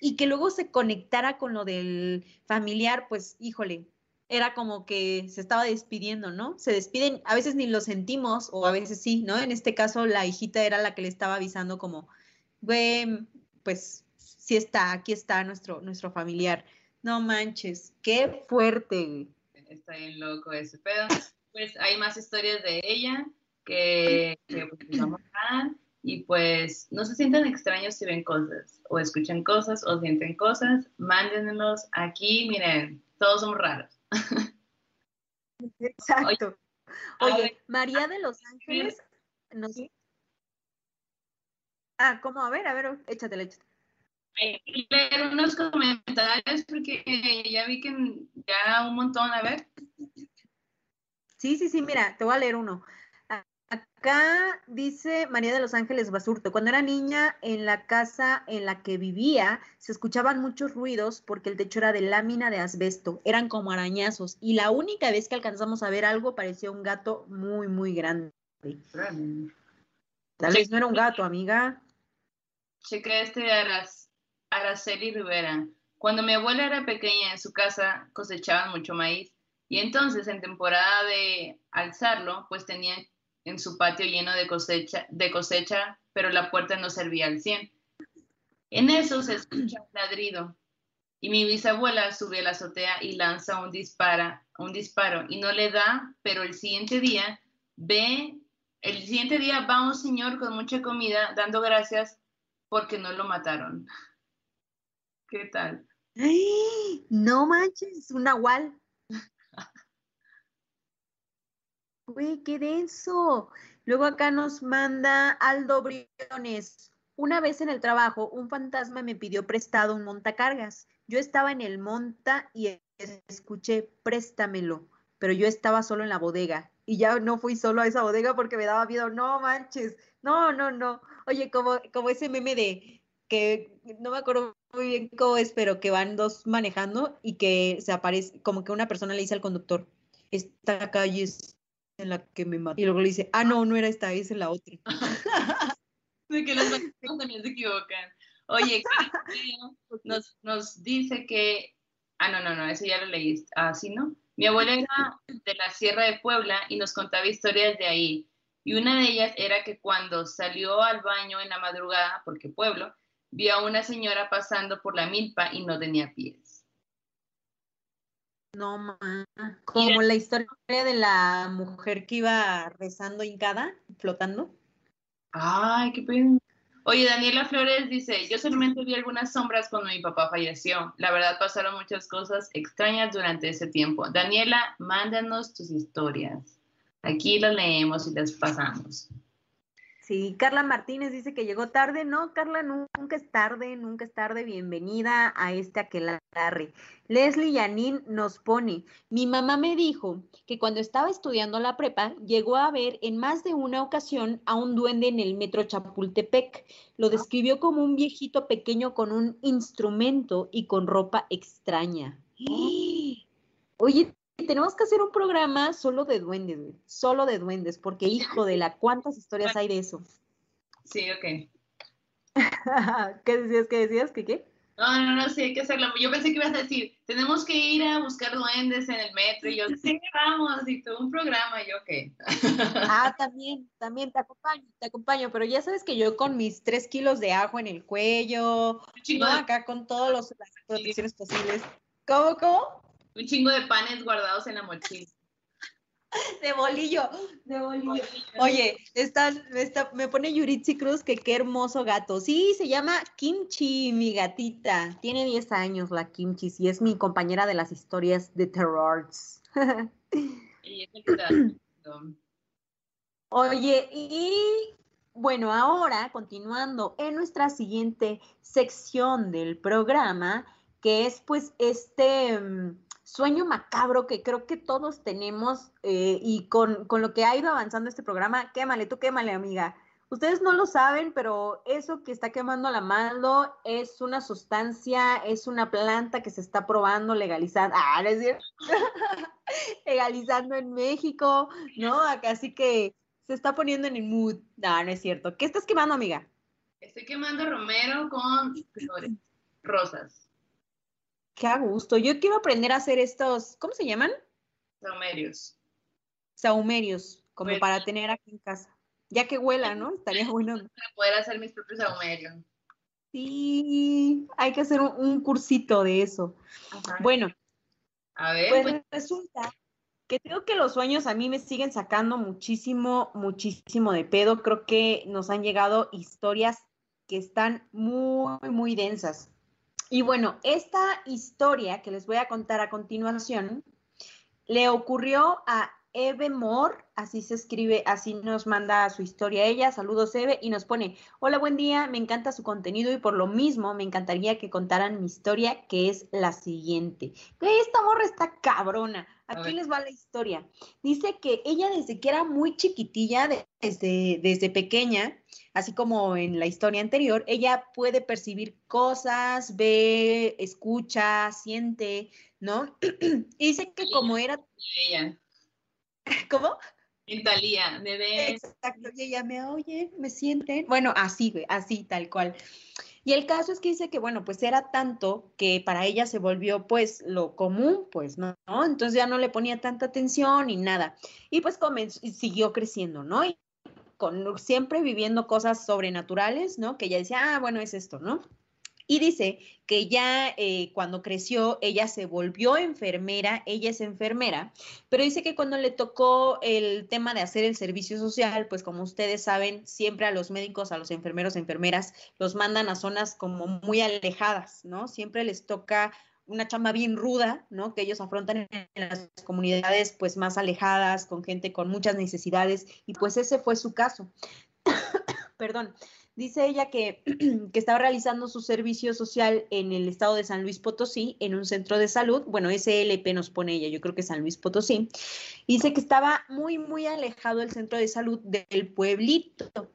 Y que luego se conectara con lo del familiar, pues, híjole, era como que se estaba despidiendo, ¿no? Se despiden, a veces ni lo sentimos, o a veces sí, ¿no? En este caso, la hijita era la que le estaba avisando como, güey, pues, sí está, aquí está nuestro, nuestro familiar. No manches, qué fuerte. Está bien loco ese pedo. Pues hay más historias de ella que, pues, vamos a y pues no se sientan extraños si ven cosas o escuchan cosas o sienten cosas, mándenlos aquí, miren, todos somos raros. Exacto. Oye, María de los Ángeles nos... Ah, ¿cómo? A ver, a ver, échatela, échatela. Leer unos comentarios porque ya vi que ya un montón, a ver. Sí, sí, sí, mira, te voy a leer uno. Acá dice María de los Ángeles Basurto, cuando era niña en la casa en la que vivía se escuchaban muchos ruidos porque el techo era de lámina de asbesto, eran como arañazos y la única vez que alcanzamos a ver algo parecía un gato muy, muy grande. Tal vez no era un gato, amiga. Cheque este de Araceli Rivera. Cuando mi abuela era pequeña en su casa cosechaban mucho maíz y entonces en temporada de alzarlo pues tenían en su patio lleno de cosecha, de cosecha, pero la puerta no servía al 100. En eso se escucha un ladrido y mi bisabuela sube a la azotea y lanza un, dispara, un disparo y no le da, pero el siguiente día ve, el siguiente día va un señor con mucha comida dando gracias porque no lo mataron. ¿Qué tal? No manches, un nahual. Uy, qué denso. Luego acá nos manda Aldo Briones. Una vez en el trabajo, un fantasma me pidió prestado un montacargas. Yo estaba en el monta y escuché, préstamelo, pero yo estaba solo en la bodega y ya no fui solo a esa bodega porque me daba miedo. No manches, no, no, no. Oye, como, como ese meme de que no me acuerdo muy bien cómo es, pero que van dos manejando y que se aparece, como que una persona le dice al conductor, esta calle es en la que me mató. Y luego le dice, ah, no, no era esta, es la otra. de que los también se equivocan. Oye, nos, nos dice que, ah, no, no, no, eso ya lo leíste, ah, sí, ¿no? Mi abuela era de la Sierra de Puebla y nos contaba historias de ahí. Y una de ellas era que cuando salió al baño en la madrugada, porque pueblo, vio a una señora pasando por la milpa y no tenía pies. No, ma. Como la historia de la mujer que iba rezando hincada, flotando. Ay, qué pena. Oye, Daniela Flores dice, yo solamente vi algunas sombras cuando mi papá falleció. La verdad pasaron muchas cosas extrañas durante ese tiempo. Daniela, mándanos tus historias. Aquí las leemos y las pasamos. Sí, Carla Martínez dice que llegó tarde. No, Carla, nunca es tarde, nunca es tarde. Bienvenida a este aquelarre. Leslie Yanin nos pone, mi mamá me dijo que cuando estaba estudiando la prepa, llegó a ver en más de una ocasión a un duende en el metro Chapultepec. Lo describió como un viejito pequeño con un instrumento y con ropa extraña. Oye, tenemos que hacer un programa solo de duendes, Solo de duendes, porque hijo de la, ¿cuántas historias hay de eso? Sí, ok. ¿Qué decías? ¿Qué decías? ¿Qué qué? No, no, no, sí, hay que hacerlo. Yo pensé que ibas a decir, tenemos que ir a buscar duendes en el metro. Y yo, sí, vamos, y todo un programa. Y yo, ok. ah, también, también, te acompaño, te acompaño. Pero ya sabes que yo con mis tres kilos de ajo en el cuello, ¿no? acá con todas las protecciones posibles. ¿Cómo, cómo? Un chingo de panes guardados en la mochila. De bolillo, de bolillo. Oye, está, me pone Yuritsi Cruz que qué hermoso gato. Sí, se llama Kimchi, mi gatita. Tiene 10 años la Kimchi y es mi compañera de las historias de terrors. Oye, y bueno, ahora continuando en nuestra siguiente sección del programa, que es pues este mm, sueño macabro que creo que todos tenemos eh, y con, con, lo que ha ido avanzando este programa, quémale, tú quémale, amiga. Ustedes no lo saben, pero eso que está quemando la mano es una sustancia, es una planta que se está probando legalizando, ah, ¿no es cierto? legalizando en México, ¿no? Acá sí que se está poniendo en el mood. No, no es cierto. ¿Qué estás quemando, amiga? Estoy quemando romero con flores rosas. Qué a gusto. Yo quiero aprender a hacer estos, ¿cómo se llaman? Saumerios. Saumerios, como para tener aquí en casa. Ya que huela, ¿no? Estaría bueno. Para poder hacer mis propios saumerios. Sí, hay que hacer un, cursito de eso. Bueno, a ver, pues, pues, resulta que creo que los sueños a mí me siguen sacando muchísimo, muchísimo de pedo. Creo que nos han llegado historias que están muy, muy densas. Y bueno, esta historia que les voy a contar a continuación le ocurrió a Eve Moore, así se escribe, así nos manda su historia ella. Saludos, Eve, y nos pone: Hola, buen día, me encanta su contenido y por lo mismo me encantaría que contaran mi historia, que es la siguiente. Esta morra está cabrona. Aquí les va la historia. Dice que ella desde que era muy chiquitilla, desde, desde pequeña, así como en la historia anterior, ella puede percibir cosas, ve, escucha, siente, ¿no? y dice que como era... Ella ¿Cómo? En Talía, bebé. Exacto, y ella me oye, me sienten. Bueno, así, así, tal cual. Y el caso es que dice que, bueno, pues era tanto que para ella se volvió pues lo común, pues, ¿no? Entonces ya no le ponía tanta atención y nada. Y pues comenzó, y siguió creciendo, ¿no? Y con, siempre viviendo cosas sobrenaturales, ¿no? Que ella decía, ah, bueno, es esto, ¿no? Y dice que ya eh, cuando creció, ella se volvió enfermera, ella es enfermera, pero dice que cuando le tocó el tema de hacer el servicio social, pues como ustedes saben, siempre a los médicos, a los enfermeros, enfermeras, los mandan a zonas como muy alejadas, ¿no? Siempre les toca una chamba bien ruda, ¿no? Que ellos afrontan en las comunidades pues más alejadas, con gente con muchas necesidades, y pues ese fue su caso. Perdón. Dice ella que, estaba realizando su servicio social en el estado de San Luis Potosí, en un centro de salud. Bueno, SLP nos pone ella, yo creo que San Luis Potosí. Dice que estaba muy, muy alejado el centro de salud del pueblito.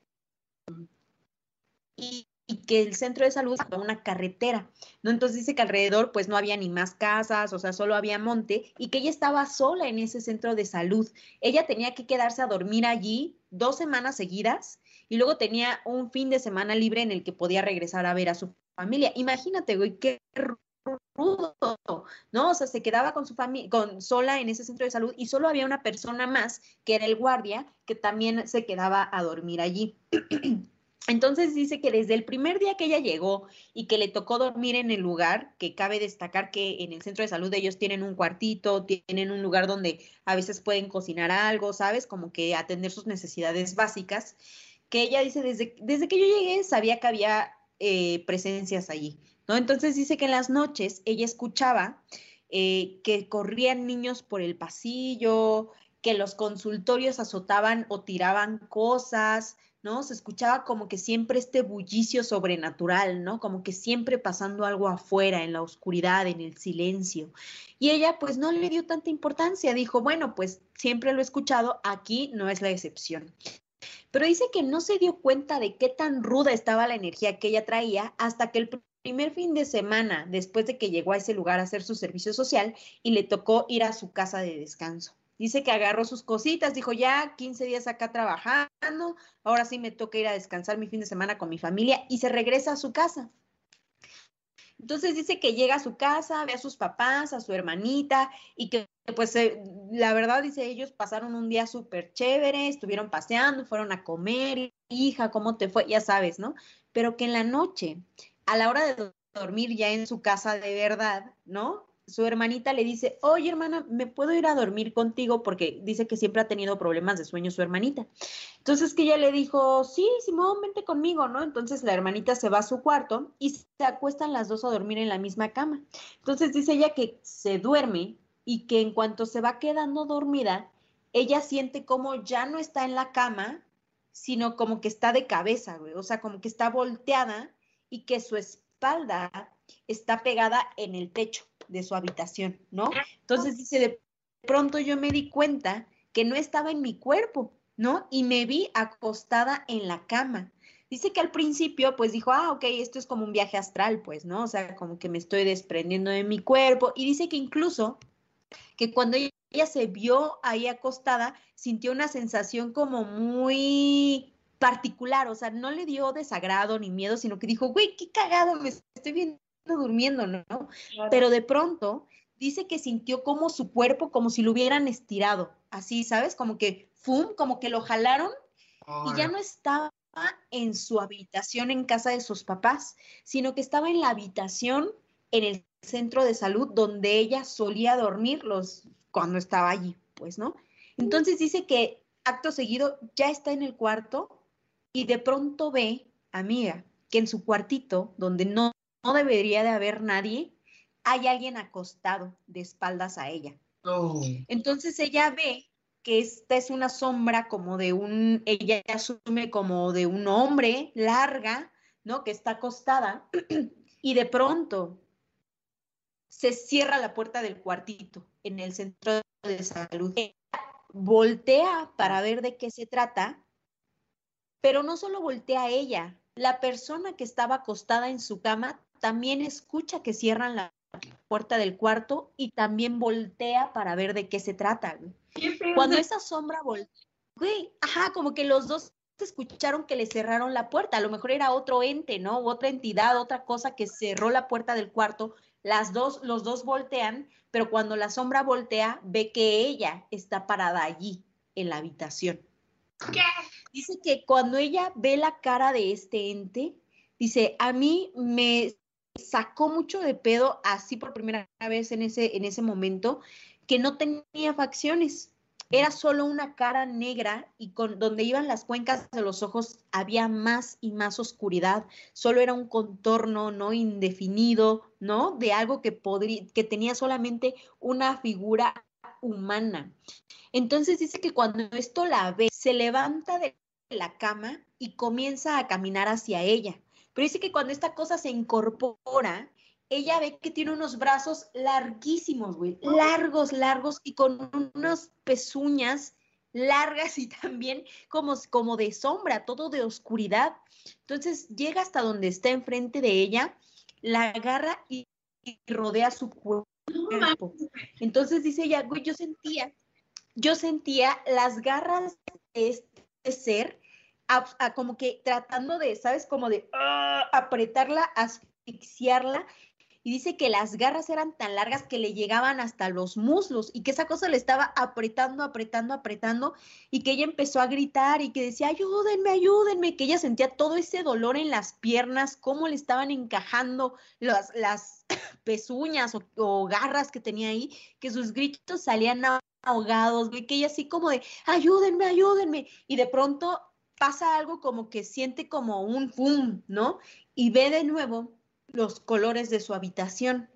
Y, y que el centro de salud estaba una carretera, ¿no? Entonces dice que alrededor pues no había ni más casas, o sea, solo había monte y que ella estaba sola en ese centro de salud. Ella tenía que quedarse a dormir allí dos semanas seguidas y luego tenía un fin de semana libre en el que podía regresar a ver a su familia. Imagínate, güey, qué rudo, ¿no? O sea, se quedaba con su familia, con sola en ese centro de salud y solo había una persona más, que era el guardia, que también se quedaba a dormir allí. Entonces dice que desde el primer día que ella llegó y que le tocó dormir en el lugar, que cabe destacar que en el centro de salud ellos tienen un cuartito, tienen un lugar donde a veces pueden cocinar algo, ¿sabes? Como que atender sus necesidades básicas que ella dice, desde, desde que yo llegué sabía que había eh, presencias allí, ¿no? Entonces dice que en las noches ella escuchaba eh, que corrían niños por el pasillo, que los consultorios azotaban o tiraban cosas, ¿no? Se escuchaba como que siempre este bullicio sobrenatural, ¿no? Como que siempre pasando algo afuera, en la oscuridad, en el silencio. Y ella pues no le dio tanta importancia, dijo, bueno, pues siempre lo he escuchado, aquí no es la excepción pero dice que no se dio cuenta de qué tan ruda estaba la energía que ella traía hasta que el primer fin de semana, después de que llegó a ese lugar a hacer su servicio social y le tocó ir a su casa de descanso. Dice que agarró sus cositas, dijo ya 15 días acá trabajando, ahora sí me toca ir a descansar mi fin de semana con mi familia y se regresa a su casa. Entonces dice que llega a su casa, ve a sus papás, a su hermanita y que pues eh, la verdad dice ellos pasaron un día súper chévere, estuvieron paseando, fueron a comer, hija, ¿cómo te fue? Ya sabes, ¿no? Pero que en la noche, a la hora de dormir ya en su casa de verdad, ¿no? Su hermanita le dice, oye hermana, ¿me puedo ir a dormir contigo? Porque dice que siempre ha tenido problemas de sueño su hermanita. Entonces que ella le dijo, sí, Simón, vente conmigo, ¿no? Entonces la hermanita se va a su cuarto y se acuestan las dos a dormir en la misma cama. Entonces dice ella que se duerme y que en cuanto se va quedando dormida, ella siente como ya no está en la cama, sino como que está de cabeza, güey, o sea, como que está volteada y que su espalda está pegada en el techo de su habitación, ¿no? Entonces dice, de pronto yo me di cuenta que no estaba en mi cuerpo, ¿no? Y me vi acostada en la cama. Dice que al principio, pues dijo, ah, ok, esto es como un viaje astral, pues, ¿no? O sea, como que me estoy desprendiendo de mi cuerpo. Y dice que incluso que cuando ella se vio ahí acostada, sintió una sensación como muy particular, o sea, no le dio desagrado ni miedo, sino que dijo, güey, qué cagado, me estoy viendo durmiendo, ¿no? Pero de pronto dice que sintió como su cuerpo, como si lo hubieran estirado, así, ¿sabes? Como que, ¡fum! Como que lo jalaron y ya no estaba en su habitación en casa de sus papás, sino que estaba en la habitación en el centro de salud donde ella solía dormir los, cuando estaba allí, pues, ¿no? Entonces dice que acto seguido ya está en el cuarto y de pronto ve, amiga, que en su cuartito, donde no, no debería de haber nadie, hay alguien acostado de espaldas a ella. Oh. Entonces ella ve que esta es una sombra como de un, ella asume como de un hombre larga, ¿no? Que está acostada y de pronto se cierra la puerta del cuartito en el centro de salud. Voltea para ver de qué se trata, pero no solo voltea a ella, la persona que estaba acostada en su cama también escucha que cierran la puerta del cuarto y también voltea para ver de qué se trata. Cuando esa sombra voltea, güey, ajá, como que los dos escucharon que le cerraron la puerta, a lo mejor era otro ente, ¿no? Otra entidad, otra cosa que cerró la puerta del cuarto las dos, los dos voltean, pero cuando la sombra voltea, ve que ella está parada allí, en la habitación. Dice que cuando ella ve la cara de este ente, dice, a mí me sacó mucho de pedo así por primera vez en ese, en ese momento, que no tenía facciones era solo una cara negra y con donde iban las cuencas de los ojos había más y más oscuridad, solo era un contorno no indefinido, ¿no? De algo que que tenía solamente una figura humana. Entonces dice que cuando esto la ve, se levanta de la cama y comienza a caminar hacia ella. Pero dice que cuando esta cosa se incorpora, ella ve que tiene unos brazos larguísimos, güey, largos, largos y con unas pezuñas largas y también como, como de sombra, todo de oscuridad. Entonces llega hasta donde está enfrente de ella, la agarra y, rodea su cuerpo. Entonces dice ella, güey, yo sentía, yo sentía las garras de este ser, como que tratando de, ¿sabes? Como de ah, apretarla, asfixiarla y dice que las garras eran tan largas que le llegaban hasta los muslos y que esa cosa le estaba apretando, apretando, apretando y que ella empezó a gritar y que decía, ayúdenme, ayúdenme, que ella sentía todo ese dolor en las piernas, cómo le estaban encajando las, las pezuñas o, garras que tenía ahí, que sus gritos salían ahogados, que ella así como de, ayúdenme, ayúdenme, y de pronto pasa algo como que siente como un boom, ¿no? Y ve de nuevo los colores de su habitación.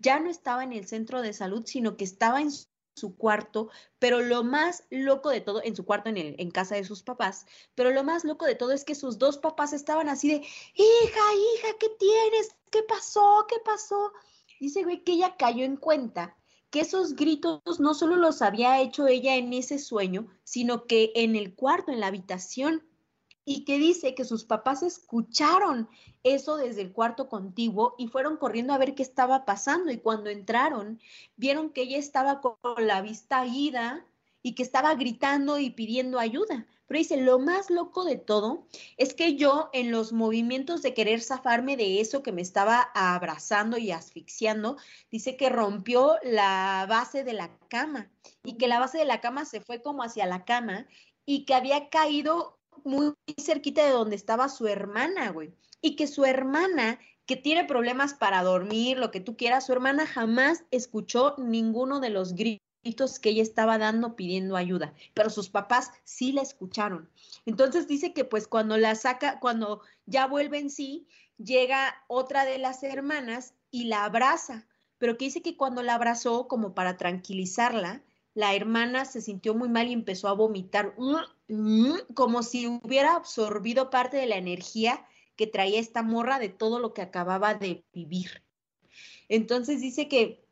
Ya no estaba en el centro de salud, sino que estaba en su cuarto, pero lo más loco de todo, en su cuarto en, en casa de sus papás, pero lo más loco de todo es que sus dos papás estaban así de, hija, hija, ¿qué tienes? ¿Qué pasó? ¿Qué pasó? Dice, güey, que ella cayó en cuenta que esos gritos no solo los había hecho ella en ese sueño, sino que en el cuarto, en la habitación, y que dice que sus papás escucharon eso desde el cuarto contiguo y fueron corriendo a ver qué estaba pasando y cuando entraron vieron que ella estaba con la vista ida y que estaba gritando y pidiendo ayuda. Pero dice, lo más loco de todo es que yo en los movimientos de querer zafarme de eso que me estaba abrazando y asfixiando, dice que rompió la base de la cama y que la base de la cama se fue como hacia la cama y que había caído muy cerquita de donde estaba su hermana, güey. Y que su hermana, que tiene problemas para dormir, lo que tú quieras, su hermana jamás escuchó ninguno de los gritos que ella estaba dando pidiendo ayuda, pero sus papás sí la escucharon. Entonces dice que pues cuando la saca, cuando ya vuelve en sí, llega otra de las hermanas y la abraza, pero que dice que cuando la abrazó como para tranquilizarla, la hermana se sintió muy mal y empezó a vomitar, como si hubiera absorbido parte de la energía que traía esta morra de todo lo que acababa de vivir. Entonces dice que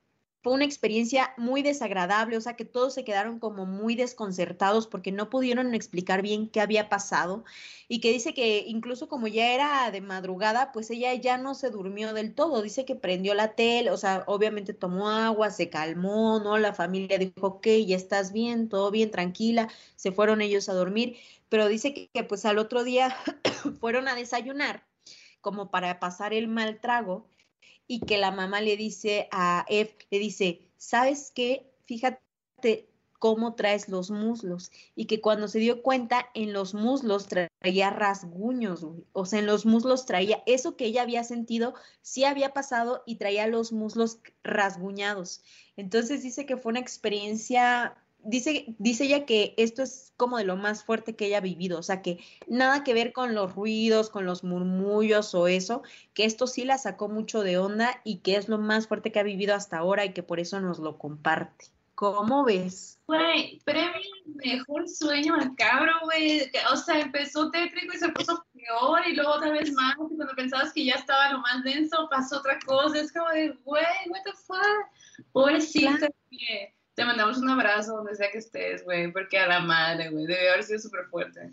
fue una experiencia muy desagradable, o sea que todos se quedaron como muy desconcertados porque no pudieron explicar bien qué había pasado y que dice que incluso como ya era de madrugada, pues ella ya no se durmió del todo, dice que prendió la tele, o sea, obviamente tomó agua, se calmó, ¿no? La familia dijo, ok, ya estás bien, todo bien, tranquila, se fueron ellos a dormir, pero dice que, que pues al otro día fueron a desayunar como para pasar el mal trago y que la mamá le dice a Eve, le dice, ¿sabes qué? Fíjate cómo traes los muslos y que cuando se dio cuenta en los muslos traía rasguños, o sea, en los muslos traía eso que ella había sentido, sí había pasado y traía los muslos rasguñados. Entonces dice que fue una experiencia dice, dice ella que esto es como de lo más fuerte que ella ha vivido, o sea que nada que ver con los ruidos, con los murmullos o eso, que esto sí la sacó mucho de onda y que es lo más fuerte que ha vivido hasta ahora y que por eso nos lo comparte. ¿Cómo ves? Güey, premio mejor sueño macabro, güey. O sea, empezó tétrico y se puso peor y luego otra vez más. Y cuando pensabas que ya estaba lo más denso, pasó otra cosa. Es como de, güey, what the fuck. Pobrecita. Te mandamos un abrazo donde sea que estés, güey, porque a la madre, güey, debe haber sido súper fuerte.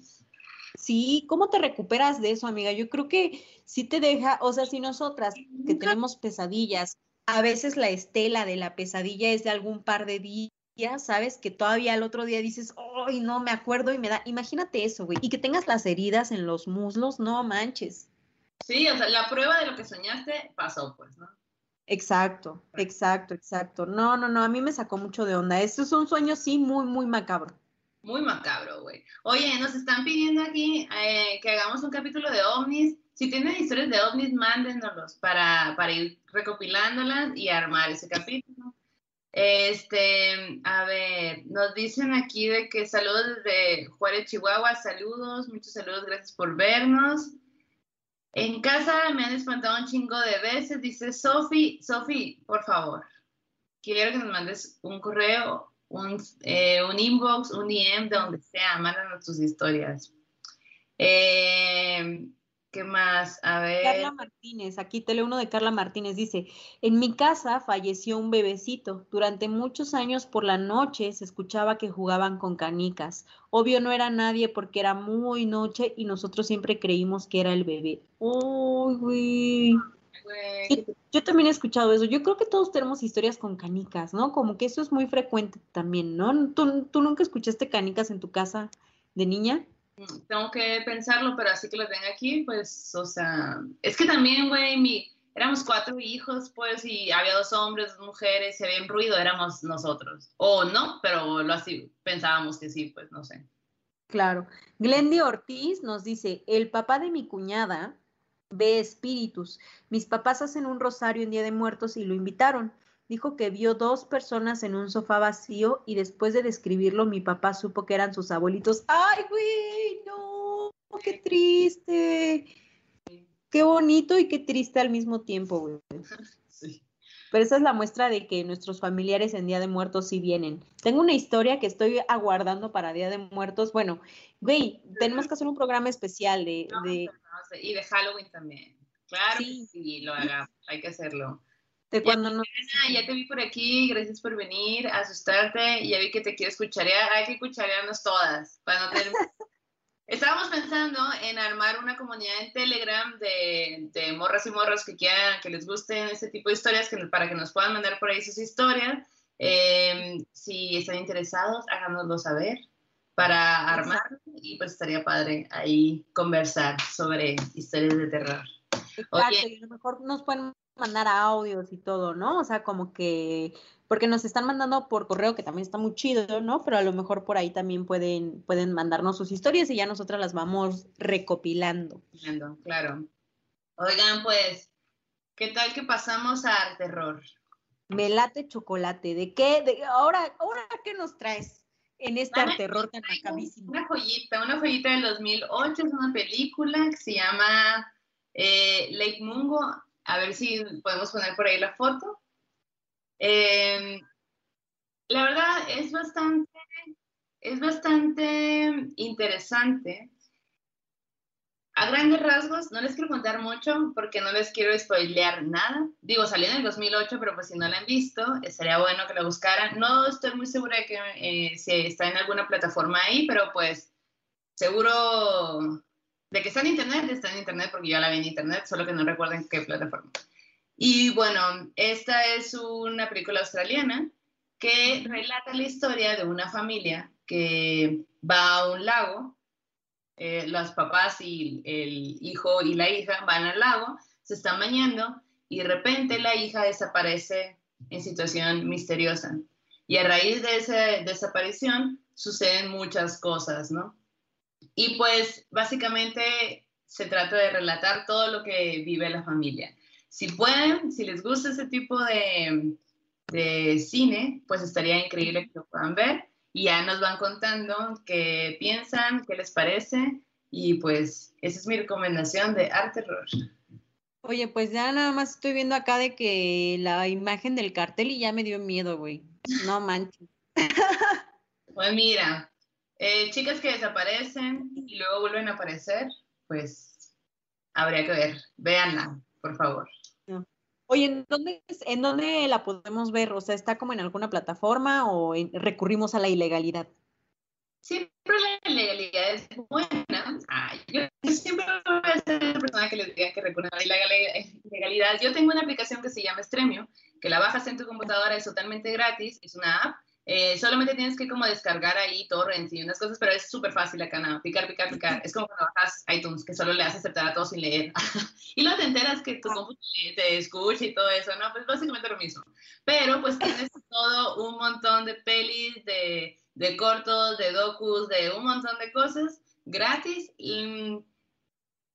Sí, ¿cómo te recuperas de eso, amiga? Yo creo que sí te deja, o sea, si nosotras que tenemos pesadillas, a veces la estela de la pesadilla es de algún par de días, ¿sabes? Que todavía el otro día dices, ay, no me acuerdo y me da, imagínate eso, güey, y que tengas las heridas en los muslos, no manches. Sí, o sea, la prueba de lo que soñaste pasó, pues, ¿no? Exacto, exacto, exacto. No, no, no, a mí me sacó mucho de onda. Esto es un sueño, sí, muy, muy macabro. Muy macabro, güey. Oye, nos están pidiendo aquí eh, que hagamos un capítulo de ovnis. Si tienen historias de ovnis, mándenoslos para, para ir recopilándolas y armar ese capítulo. Este, a ver, nos dicen aquí de que saludos desde Juárez, Chihuahua, saludos, muchos saludos, gracias por vernos. En casa me han espantado un chingo de veces. Dice Sofi, Sofi, por favor, quiero que nos mandes un correo, un, eh, un inbox, un DM, donde sea, mándanos tus historias. Eh, ¿Qué más? A ver. Carla Martínez, aquí te leo uno de Carla Martínez, dice, en mi casa falleció un bebecito. Durante muchos años por la noche se escuchaba que jugaban con canicas. Obvio no era nadie porque era muy noche y nosotros siempre creímos que era el bebé. Uy, güey. Yo, también he escuchado eso. Yo creo que todos tenemos historias con canicas, ¿no? Como que eso es muy frecuente también, ¿no? ¿Tú, tú nunca escuchaste canicas en tu casa de niña? Tengo que pensarlo, pero así que lo tengo aquí, pues, o sea, es que también, güey, mi, éramos cuatro hijos, pues, y había dos hombres, dos mujeres, y había ruido, éramos nosotros. O no, pero lo así, pensábamos que sí, pues, no sé. Claro. Glendy Ortiz nos dice, el papá de mi cuñada ve espíritus. Mis papás hacen un rosario en Día de Muertos y lo invitaron dijo que vio dos personas en un sofá vacío y después de describirlo mi papá supo que eran sus abuelitos. ¡Ay, güey! ¡No! ¡Qué triste! Qué bonito y qué triste al mismo tiempo, güey. Sí. Pero esa es la muestra de que nuestros familiares en Día de Muertos sí vienen. Tengo una historia que estoy aguardando para Día de Muertos. Bueno, güey, tenemos que hacer un programa especial de... de... y de Halloween también. Claro sí. sí, lo hagamos, hay que hacerlo cuando no... ya te vi por aquí, gracias por venir, asustarte, ya vi que te quiero escucharear, hay que escucharearnos todas, para no tener... Estábamos pensando en armar una comunidad en Telegram de, de, morras y morros que quieran, que les gusten ese tipo de historias, que, para que nos puedan mandar por ahí sus historias. Em, si están interesados, háganoslo saber para armar y pues estaría padre ahí conversar sobre historias de terror. Exacto, y a lo mejor nos pueden mandar audios y todo, ¿no? O sea, como que, porque nos están mandando por correo, que también está muy chido, ¿no? Pero a lo mejor por ahí también pueden, pueden mandarnos sus historias y ya nosotras las vamos recopilando. Claro. Oigan, pues, ¿qué tal que pasamos al terror? Me late chocolate. ¿De qué? De, ahora, ahora, ¿qué nos traes? en este terror tan macabísimo. Una joyita, una joyita del 2008, es una película que se llama eh, Lake Mungo. A ver si podemos poner por ahí la foto. Em, La verdad es bastante, es bastante interesante. A grandes rasgos, no les quiero contar mucho porque no les quiero spoilear nada. Digo, salió en el 2008, pero pues si no la han visto, estaría bueno que la buscaran. No estoy muy segura de que eh, si está en alguna plataforma ahí, pero pues seguro de que está en internet, está en internet porque yo la vi en internet, solo que no recuerdo en qué plataforma. Y bueno, esta es una película australiana que relata la historia de una familia que va a un lago, eh, los papás y el hijo y la hija van al lago, se están bañando y de repente la hija desaparece en situación misteriosa. Y a raíz de esa desaparición suceden muchas cosas, ¿no? Y pues básicamente se trata de relatar todo lo que vive la familia. Si pueden, si les gusta ese tipo de, de cine, pues estaría increíble que lo puedan ver y ya nos van contando qué piensan, qué les parece y pues esa es mi recomendación de Arte Terror. Oye, pues ya nada más estoy viendo acá de que la imagen del cartel y ya me dio miedo, güey. No manches. Pues mira, eh, chicas que desaparecen y luego vuelven a aparecer, pues habría que ver. Véanla, por favor. Oye, ¿en dónde, ¿en dónde la podemos ver? O sea, ¿está como en alguna plataforma o recurrimos a la ilegalidad? Siempre la ilegalidad es buena. yo siempre voy a ser la persona que les diga que recurren a la ilegalidad. Yo tengo una aplicación que se llama Stremio, que la bajas en tu computadora, es totalmente gratis, es una app eh, solamente tienes que como descargar ahí torrents y unas cosas, pero es súper fácil acá, ¿no? Picar, picar, picar. Es como cuando bajas iTunes, que solo le haces aceptar a todo sin leer. y luego te enteras que tu computadora te escucha y todo eso, ¿no? Pues básicamente lo mismo. Pero pues tienes todo un montón de pelis, de, de cortos, de docus, de un montón de cosas gratis. Y,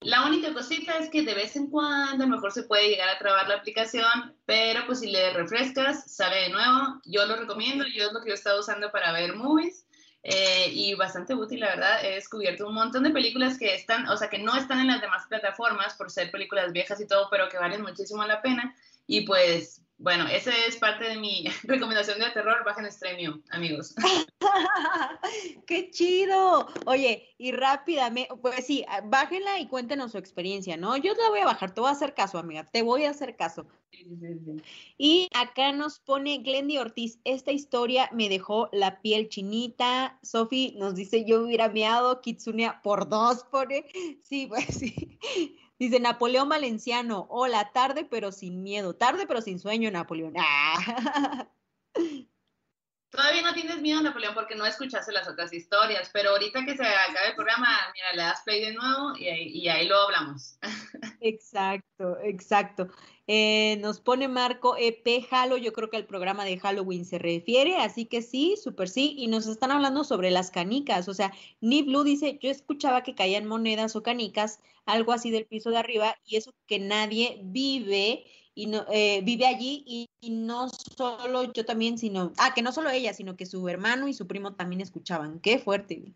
la única cosita es que de vez en cuando a lo mejor se puede llegar a trabar la aplicación, pero pues si le refrescas, sale de nuevo. Yo lo recomiendo, yo es lo que yo he estado usando para ver movies. Eh, y bastante útil, la verdad. He descubierto un montón de películas que están, o sea, que no están en las demás plataformas por ser películas viejas y todo, pero que valen muchísimo la pena. Y pues bueno, esa es parte de mi recomendación de terror, bajen Estremio, amigos. ¡Qué chido! Oye, y rápidamente, pues sí, bájenla y cuéntenos su experiencia, ¿no? Yo te la voy a bajar, te voy a hacer caso, amiga, te voy a hacer caso. Y acá nos pone Glendy Ortiz, esta historia me dejó la piel chinita. Sofi nos dice, yo hubiera meado Kitsunia por dos, pone. Sí, pues sí. Dice Napoleón Valenciano, hola, tarde pero sin miedo, tarde pero sin sueño, Napoleón. Ah. Todavía no tienes miedo, Napoleón, porque no escuchaste las otras historias, pero ahorita que se acabe el programa, mira, le das play de nuevo y ahí, y ahí lo hablamos. Exacto, exacto. Eh, nos pone Marco EP Halo, yo creo que el programa de Halloween se refiere, así que sí, súper sí, y nos están hablando sobre las canicas, o sea, Ni Blue dice, yo escuchaba que caían monedas o canicas, algo así del piso de arriba, y eso que nadie vive y no eh, vive allí y, no solo yo también, sino, ah, que no solo ella, sino que su hermano y su primo también escuchaban, qué fuerte.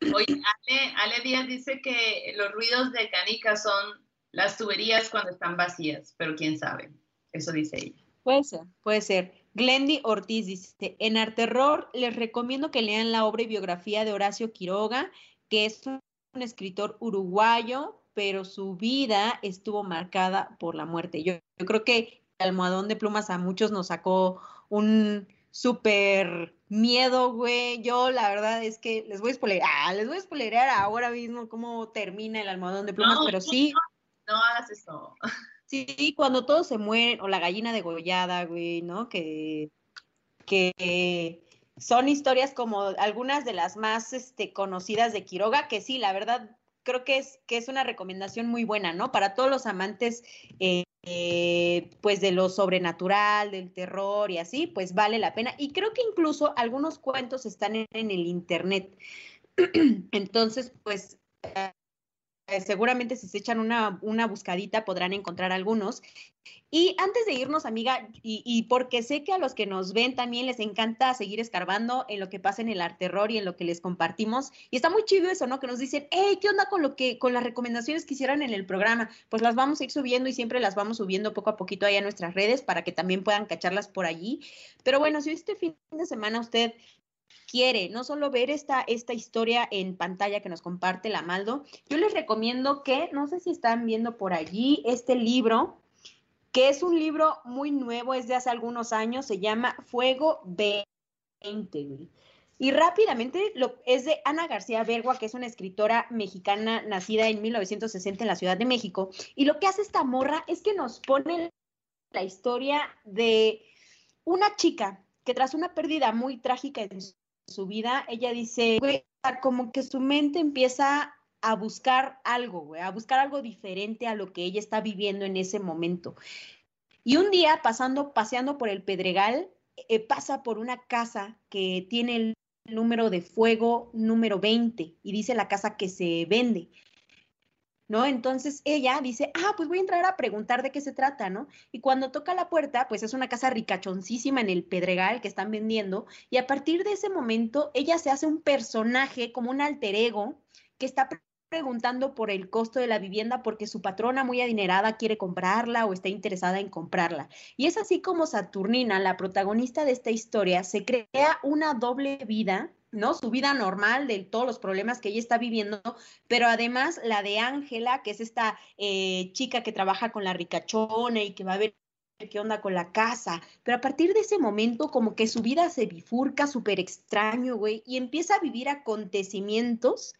Oye, Ale, Ale Díaz dice que los ruidos de canicas son las tuberías cuando están vacías, pero quién sabe. Eso dice ella. Puede ser, puede ser. Glendy Ortiz dice, en Arterror les recomiendo que lean la obra y biografía de Horacio Quiroga, que es un escritor uruguayo, pero su vida estuvo marcada por la muerte. Yo, creo que el almohadón de plumas a muchos nos sacó un súper miedo, güey. Yo la verdad es que les voy a spoilear, ah, les voy a spoilear ahora mismo cómo termina el almohadón de plumas, pero sí no hagas eso. Sí, cuando todos se mueren, o la gallina degollada, güey, ¿no? Que, que son historias como algunas de las más este, conocidas de Quiroga, que sí, la verdad, creo que es, que es una recomendación muy buena, ¿no? Para todos los amantes, eh, pues, de lo sobrenatural, del terror y así, pues vale la pena. Y creo que incluso algunos cuentos están en el internet. Entonces, pues, seguramente si se echan una, una buscadita podrán encontrar algunos. Y antes de irnos, amiga, y, porque sé que a los que nos ven también les encanta seguir escarbando en lo que pasa en el arte terror y en lo que les compartimos. Y está muy chido eso, ¿no? Que nos dicen, hey, ¿qué onda con lo que, con las recomendaciones que hicieron en el programa? Pues las vamos a ir subiendo y siempre las vamos subiendo poco a poquito ahí a nuestras redes para que también puedan cacharlas por allí. Pero bueno, si este fin de semana usted quiere no solo ver esta, esta historia en pantalla que nos comparte la Maldo, yo les recomiendo que, no sé si están viendo por allí, este libro, que es un libro muy nuevo, es de hace algunos años, se llama Fuego 20. Y rápidamente lo, es de Ana García Bergua, que es una escritora mexicana nacida en 1960 en la Ciudad de México. Y lo que hace esta morra es que nos pone la historia de una chica que tras una pérdida muy trágica en su vida, ella dice, como que su mente empieza a buscar algo, güey, a buscar algo diferente a lo que ella está viviendo en ese momento. Y un día, pasando, paseando por el Pedregal, eh, pasa por una casa que tiene el número de fuego número 20 y dice la casa que se vende. ¿No? Entonces ella dice, ah, pues voy a entrar a preguntar de qué se trata, ¿no? Y cuando toca la puerta, pues es una casa ricachoncísima en el Pedregal que están vendiendo, y a partir de ese momento ella se hace un personaje como un alter ego que está preguntando por el costo de la vivienda porque su patrona muy adinerada quiere comprarla o está interesada en comprarla. Y es así como Saturnina, la protagonista de esta historia, se crea una doble vida ¿no? Su vida normal, de todos los problemas que ella está viviendo, pero además la de Ángela, que es esta eh, chica que trabaja con la ricachona y que va a ver qué onda con la casa. Pero a partir de ese momento, como que su vida se bifurca súper extraño, güey, y empieza a vivir acontecimientos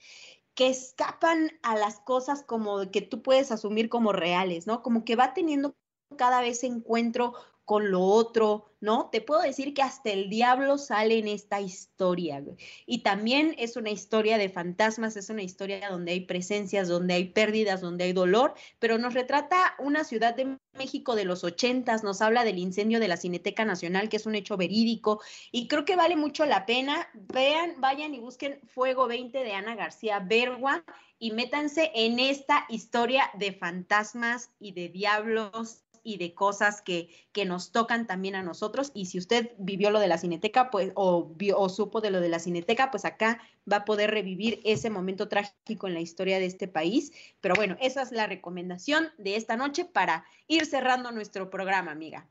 que escapan a las cosas como que tú puedes asumir como reales, ¿no? Como que va teniendo cada vez encuentro con lo otro, ¿no? Te puedo decir que hasta el diablo sale en esta historia. Y también es una historia de fantasmas, es una historia donde hay presencias, donde hay pérdidas, donde hay dolor, pero nos retrata una ciudad de México de los ochentas, nos habla del incendio de la Cineteca Nacional, que es un hecho verídico, y creo que vale mucho la pena. Vean, vayan y busquen Fuego 20 de Ana García Bergua y métanse en esta historia de fantasmas y de diablos y de cosas que, que nos tocan también a nosotros. Y si usted vivió lo de la cineteca, pues, o, vio, o supo de lo de la cineteca, pues acá va a poder revivir ese momento trágico en la historia de este país. Pero bueno, esa es la recomendación de esta noche para ir cerrando nuestro programa, amiga.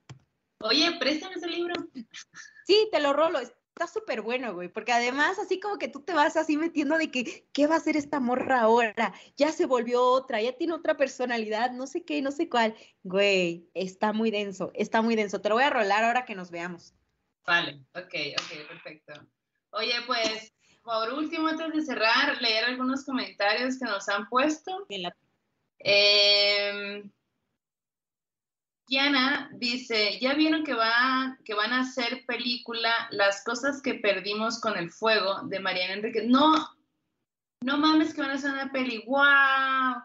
Oye, préstame ese libro. Sí, te lo rolo está súper bueno, güey, porque además así como que tú te vas así metiendo de que, ¿qué va a hacer esta morra ahora? Ya se volvió otra, ya tiene otra personalidad, no sé qué, no sé cuál. Güey, está muy denso, está muy denso. Te lo voy a rolar ahora que nos veamos. Vale, ok, ok, perfecto. Oye, pues, por último, antes de cerrar, leer algunos comentarios que nos han puesto. Eh, Diana dice, ¿ya vieron que, va, que van a hacer película Las cosas que perdimos con el fuego de Mariana Enríquez? No, no mames que van a hacer una peli, wow.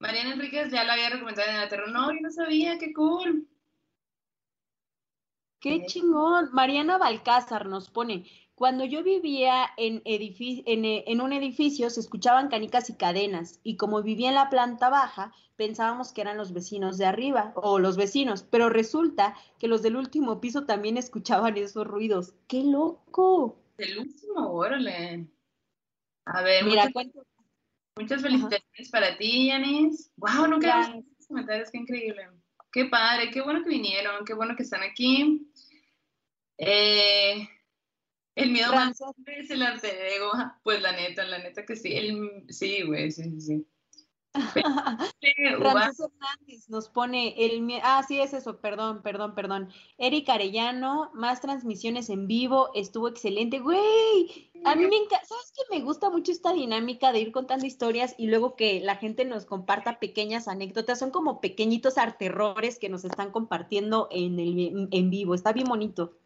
Mariana Enríquez ya la había recomendado en la Terror. No, yo no sabía, qué cool. Qué chingón. Mariana Balcázar nos pone, cuando yo vivía en, eh, en, un edificio se escuchaban canicas y cadenas y como vivía en la planta baja pensábamos que eran los vecinos de arriba o los vecinos, pero resulta que los del último piso también escuchaban esos ruidos. ¡Qué loco! Del último, órale. A ver, Mira, muchas, muchas felicitaciones para ti, Yanis. ¡Wow! Nunca he visto comentarios, qué increíble. Qué padre, qué bueno que vinieron, qué bueno que están aquí. Eh, el miedo más es el arte ego. Pues la neta, la neta que sí. El, sí, güey, sí, sí, sí. Francis Hernández nos pone el ah sí es eso, perdón, perdón, perdón. Eric Arellano, más transmisiones en vivo, estuvo excelente, güey. A mí me encanta, sabes que me gusta mucho esta dinámica de ir contando historias y luego que la gente nos comparta pequeñas anécdotas, son como pequeñitos arterrores que nos están compartiendo en el en vivo, está bien bonito.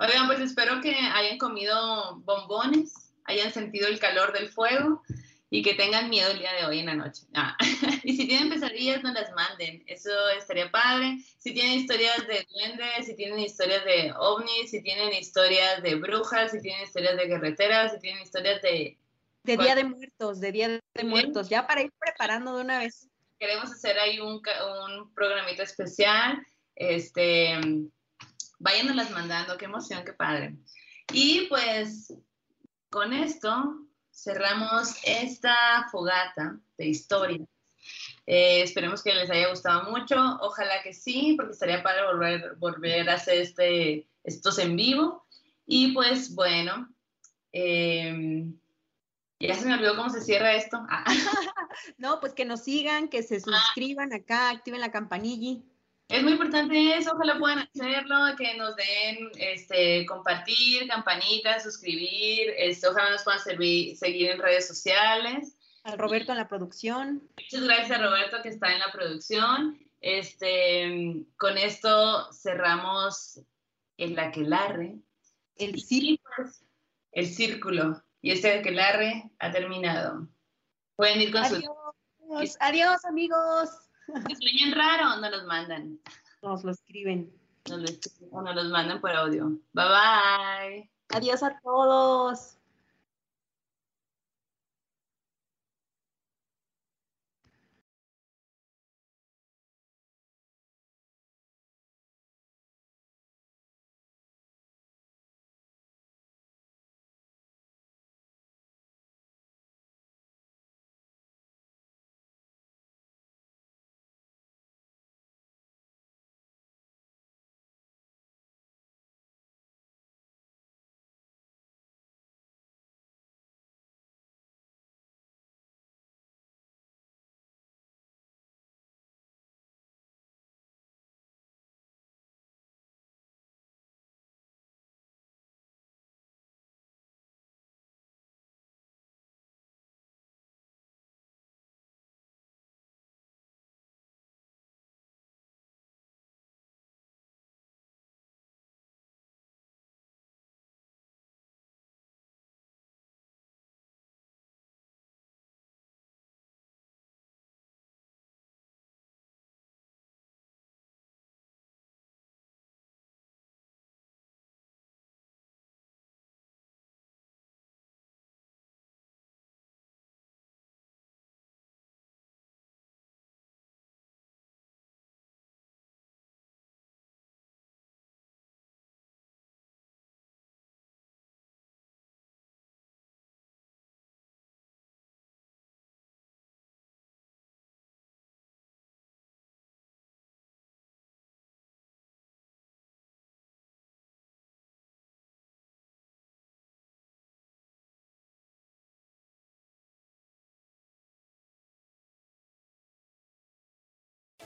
Oigan, pues espero que hayan comido bombones, hayan sentido el calor del fuego y que tengan miedo el día de hoy en la noche. Ah. y si tienen pesadillas, no las manden. Eso estaría padre. Si tienen historias de duendes, si tienen historias de ovnis, si tienen historias de brujas, si tienen historias de guerreteras, si tienen historias de De Día de Muertos, de Día de Muertos, ya para ir preparando de una vez. Queremos hacer ahí un, un programita especial. Este, váyanoslas mandando, qué emoción, qué padre. Y pues con esto cerramos esta fogata de historia. Eh, esperemos que les haya gustado mucho. Ojalá que sí, porque estaría para volver, volver a hacer este, estos en vivo. Y pues bueno, eh, ya se me olvidó cómo se cierra esto. Ah. no, pues que nos sigan, que se suscriban acá, activen la campanilla. Es muy importante eso, ojalá puedan hacerlo, que nos den, este, compartir, campanita, suscribir, este, ojalá nos puedan seguir en redes sociales. A Roberto en la producción. Muchas gracias a Roberto que está en la producción. Este, con esto cerramos el aquelarre. El círculo. Pues, el círculo. Y este aquelarre ha terminado. Pueden ir con Adiós. Adiós, amigos. Si sueñan raro, no los mandan. Nos lo escriben. Nos lo escriben o nos los mandan por audio. Bye bye. Adiós a todos.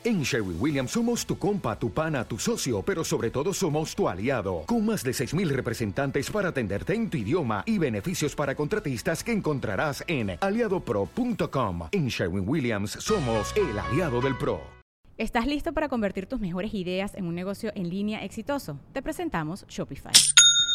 En Sherwin Williams somos tu compa, tu pana, tu socio, pero sobre todo somos tu aliado, con más de 6.000 representantes para atenderte en tu idioma y beneficios para contratistas que encontrarás en aliadopro.com. En Sherwin Williams somos el aliado del PRO. ¿Estás listo para convertir tus mejores ideas en un negocio en línea exitoso? Te presentamos Shopify.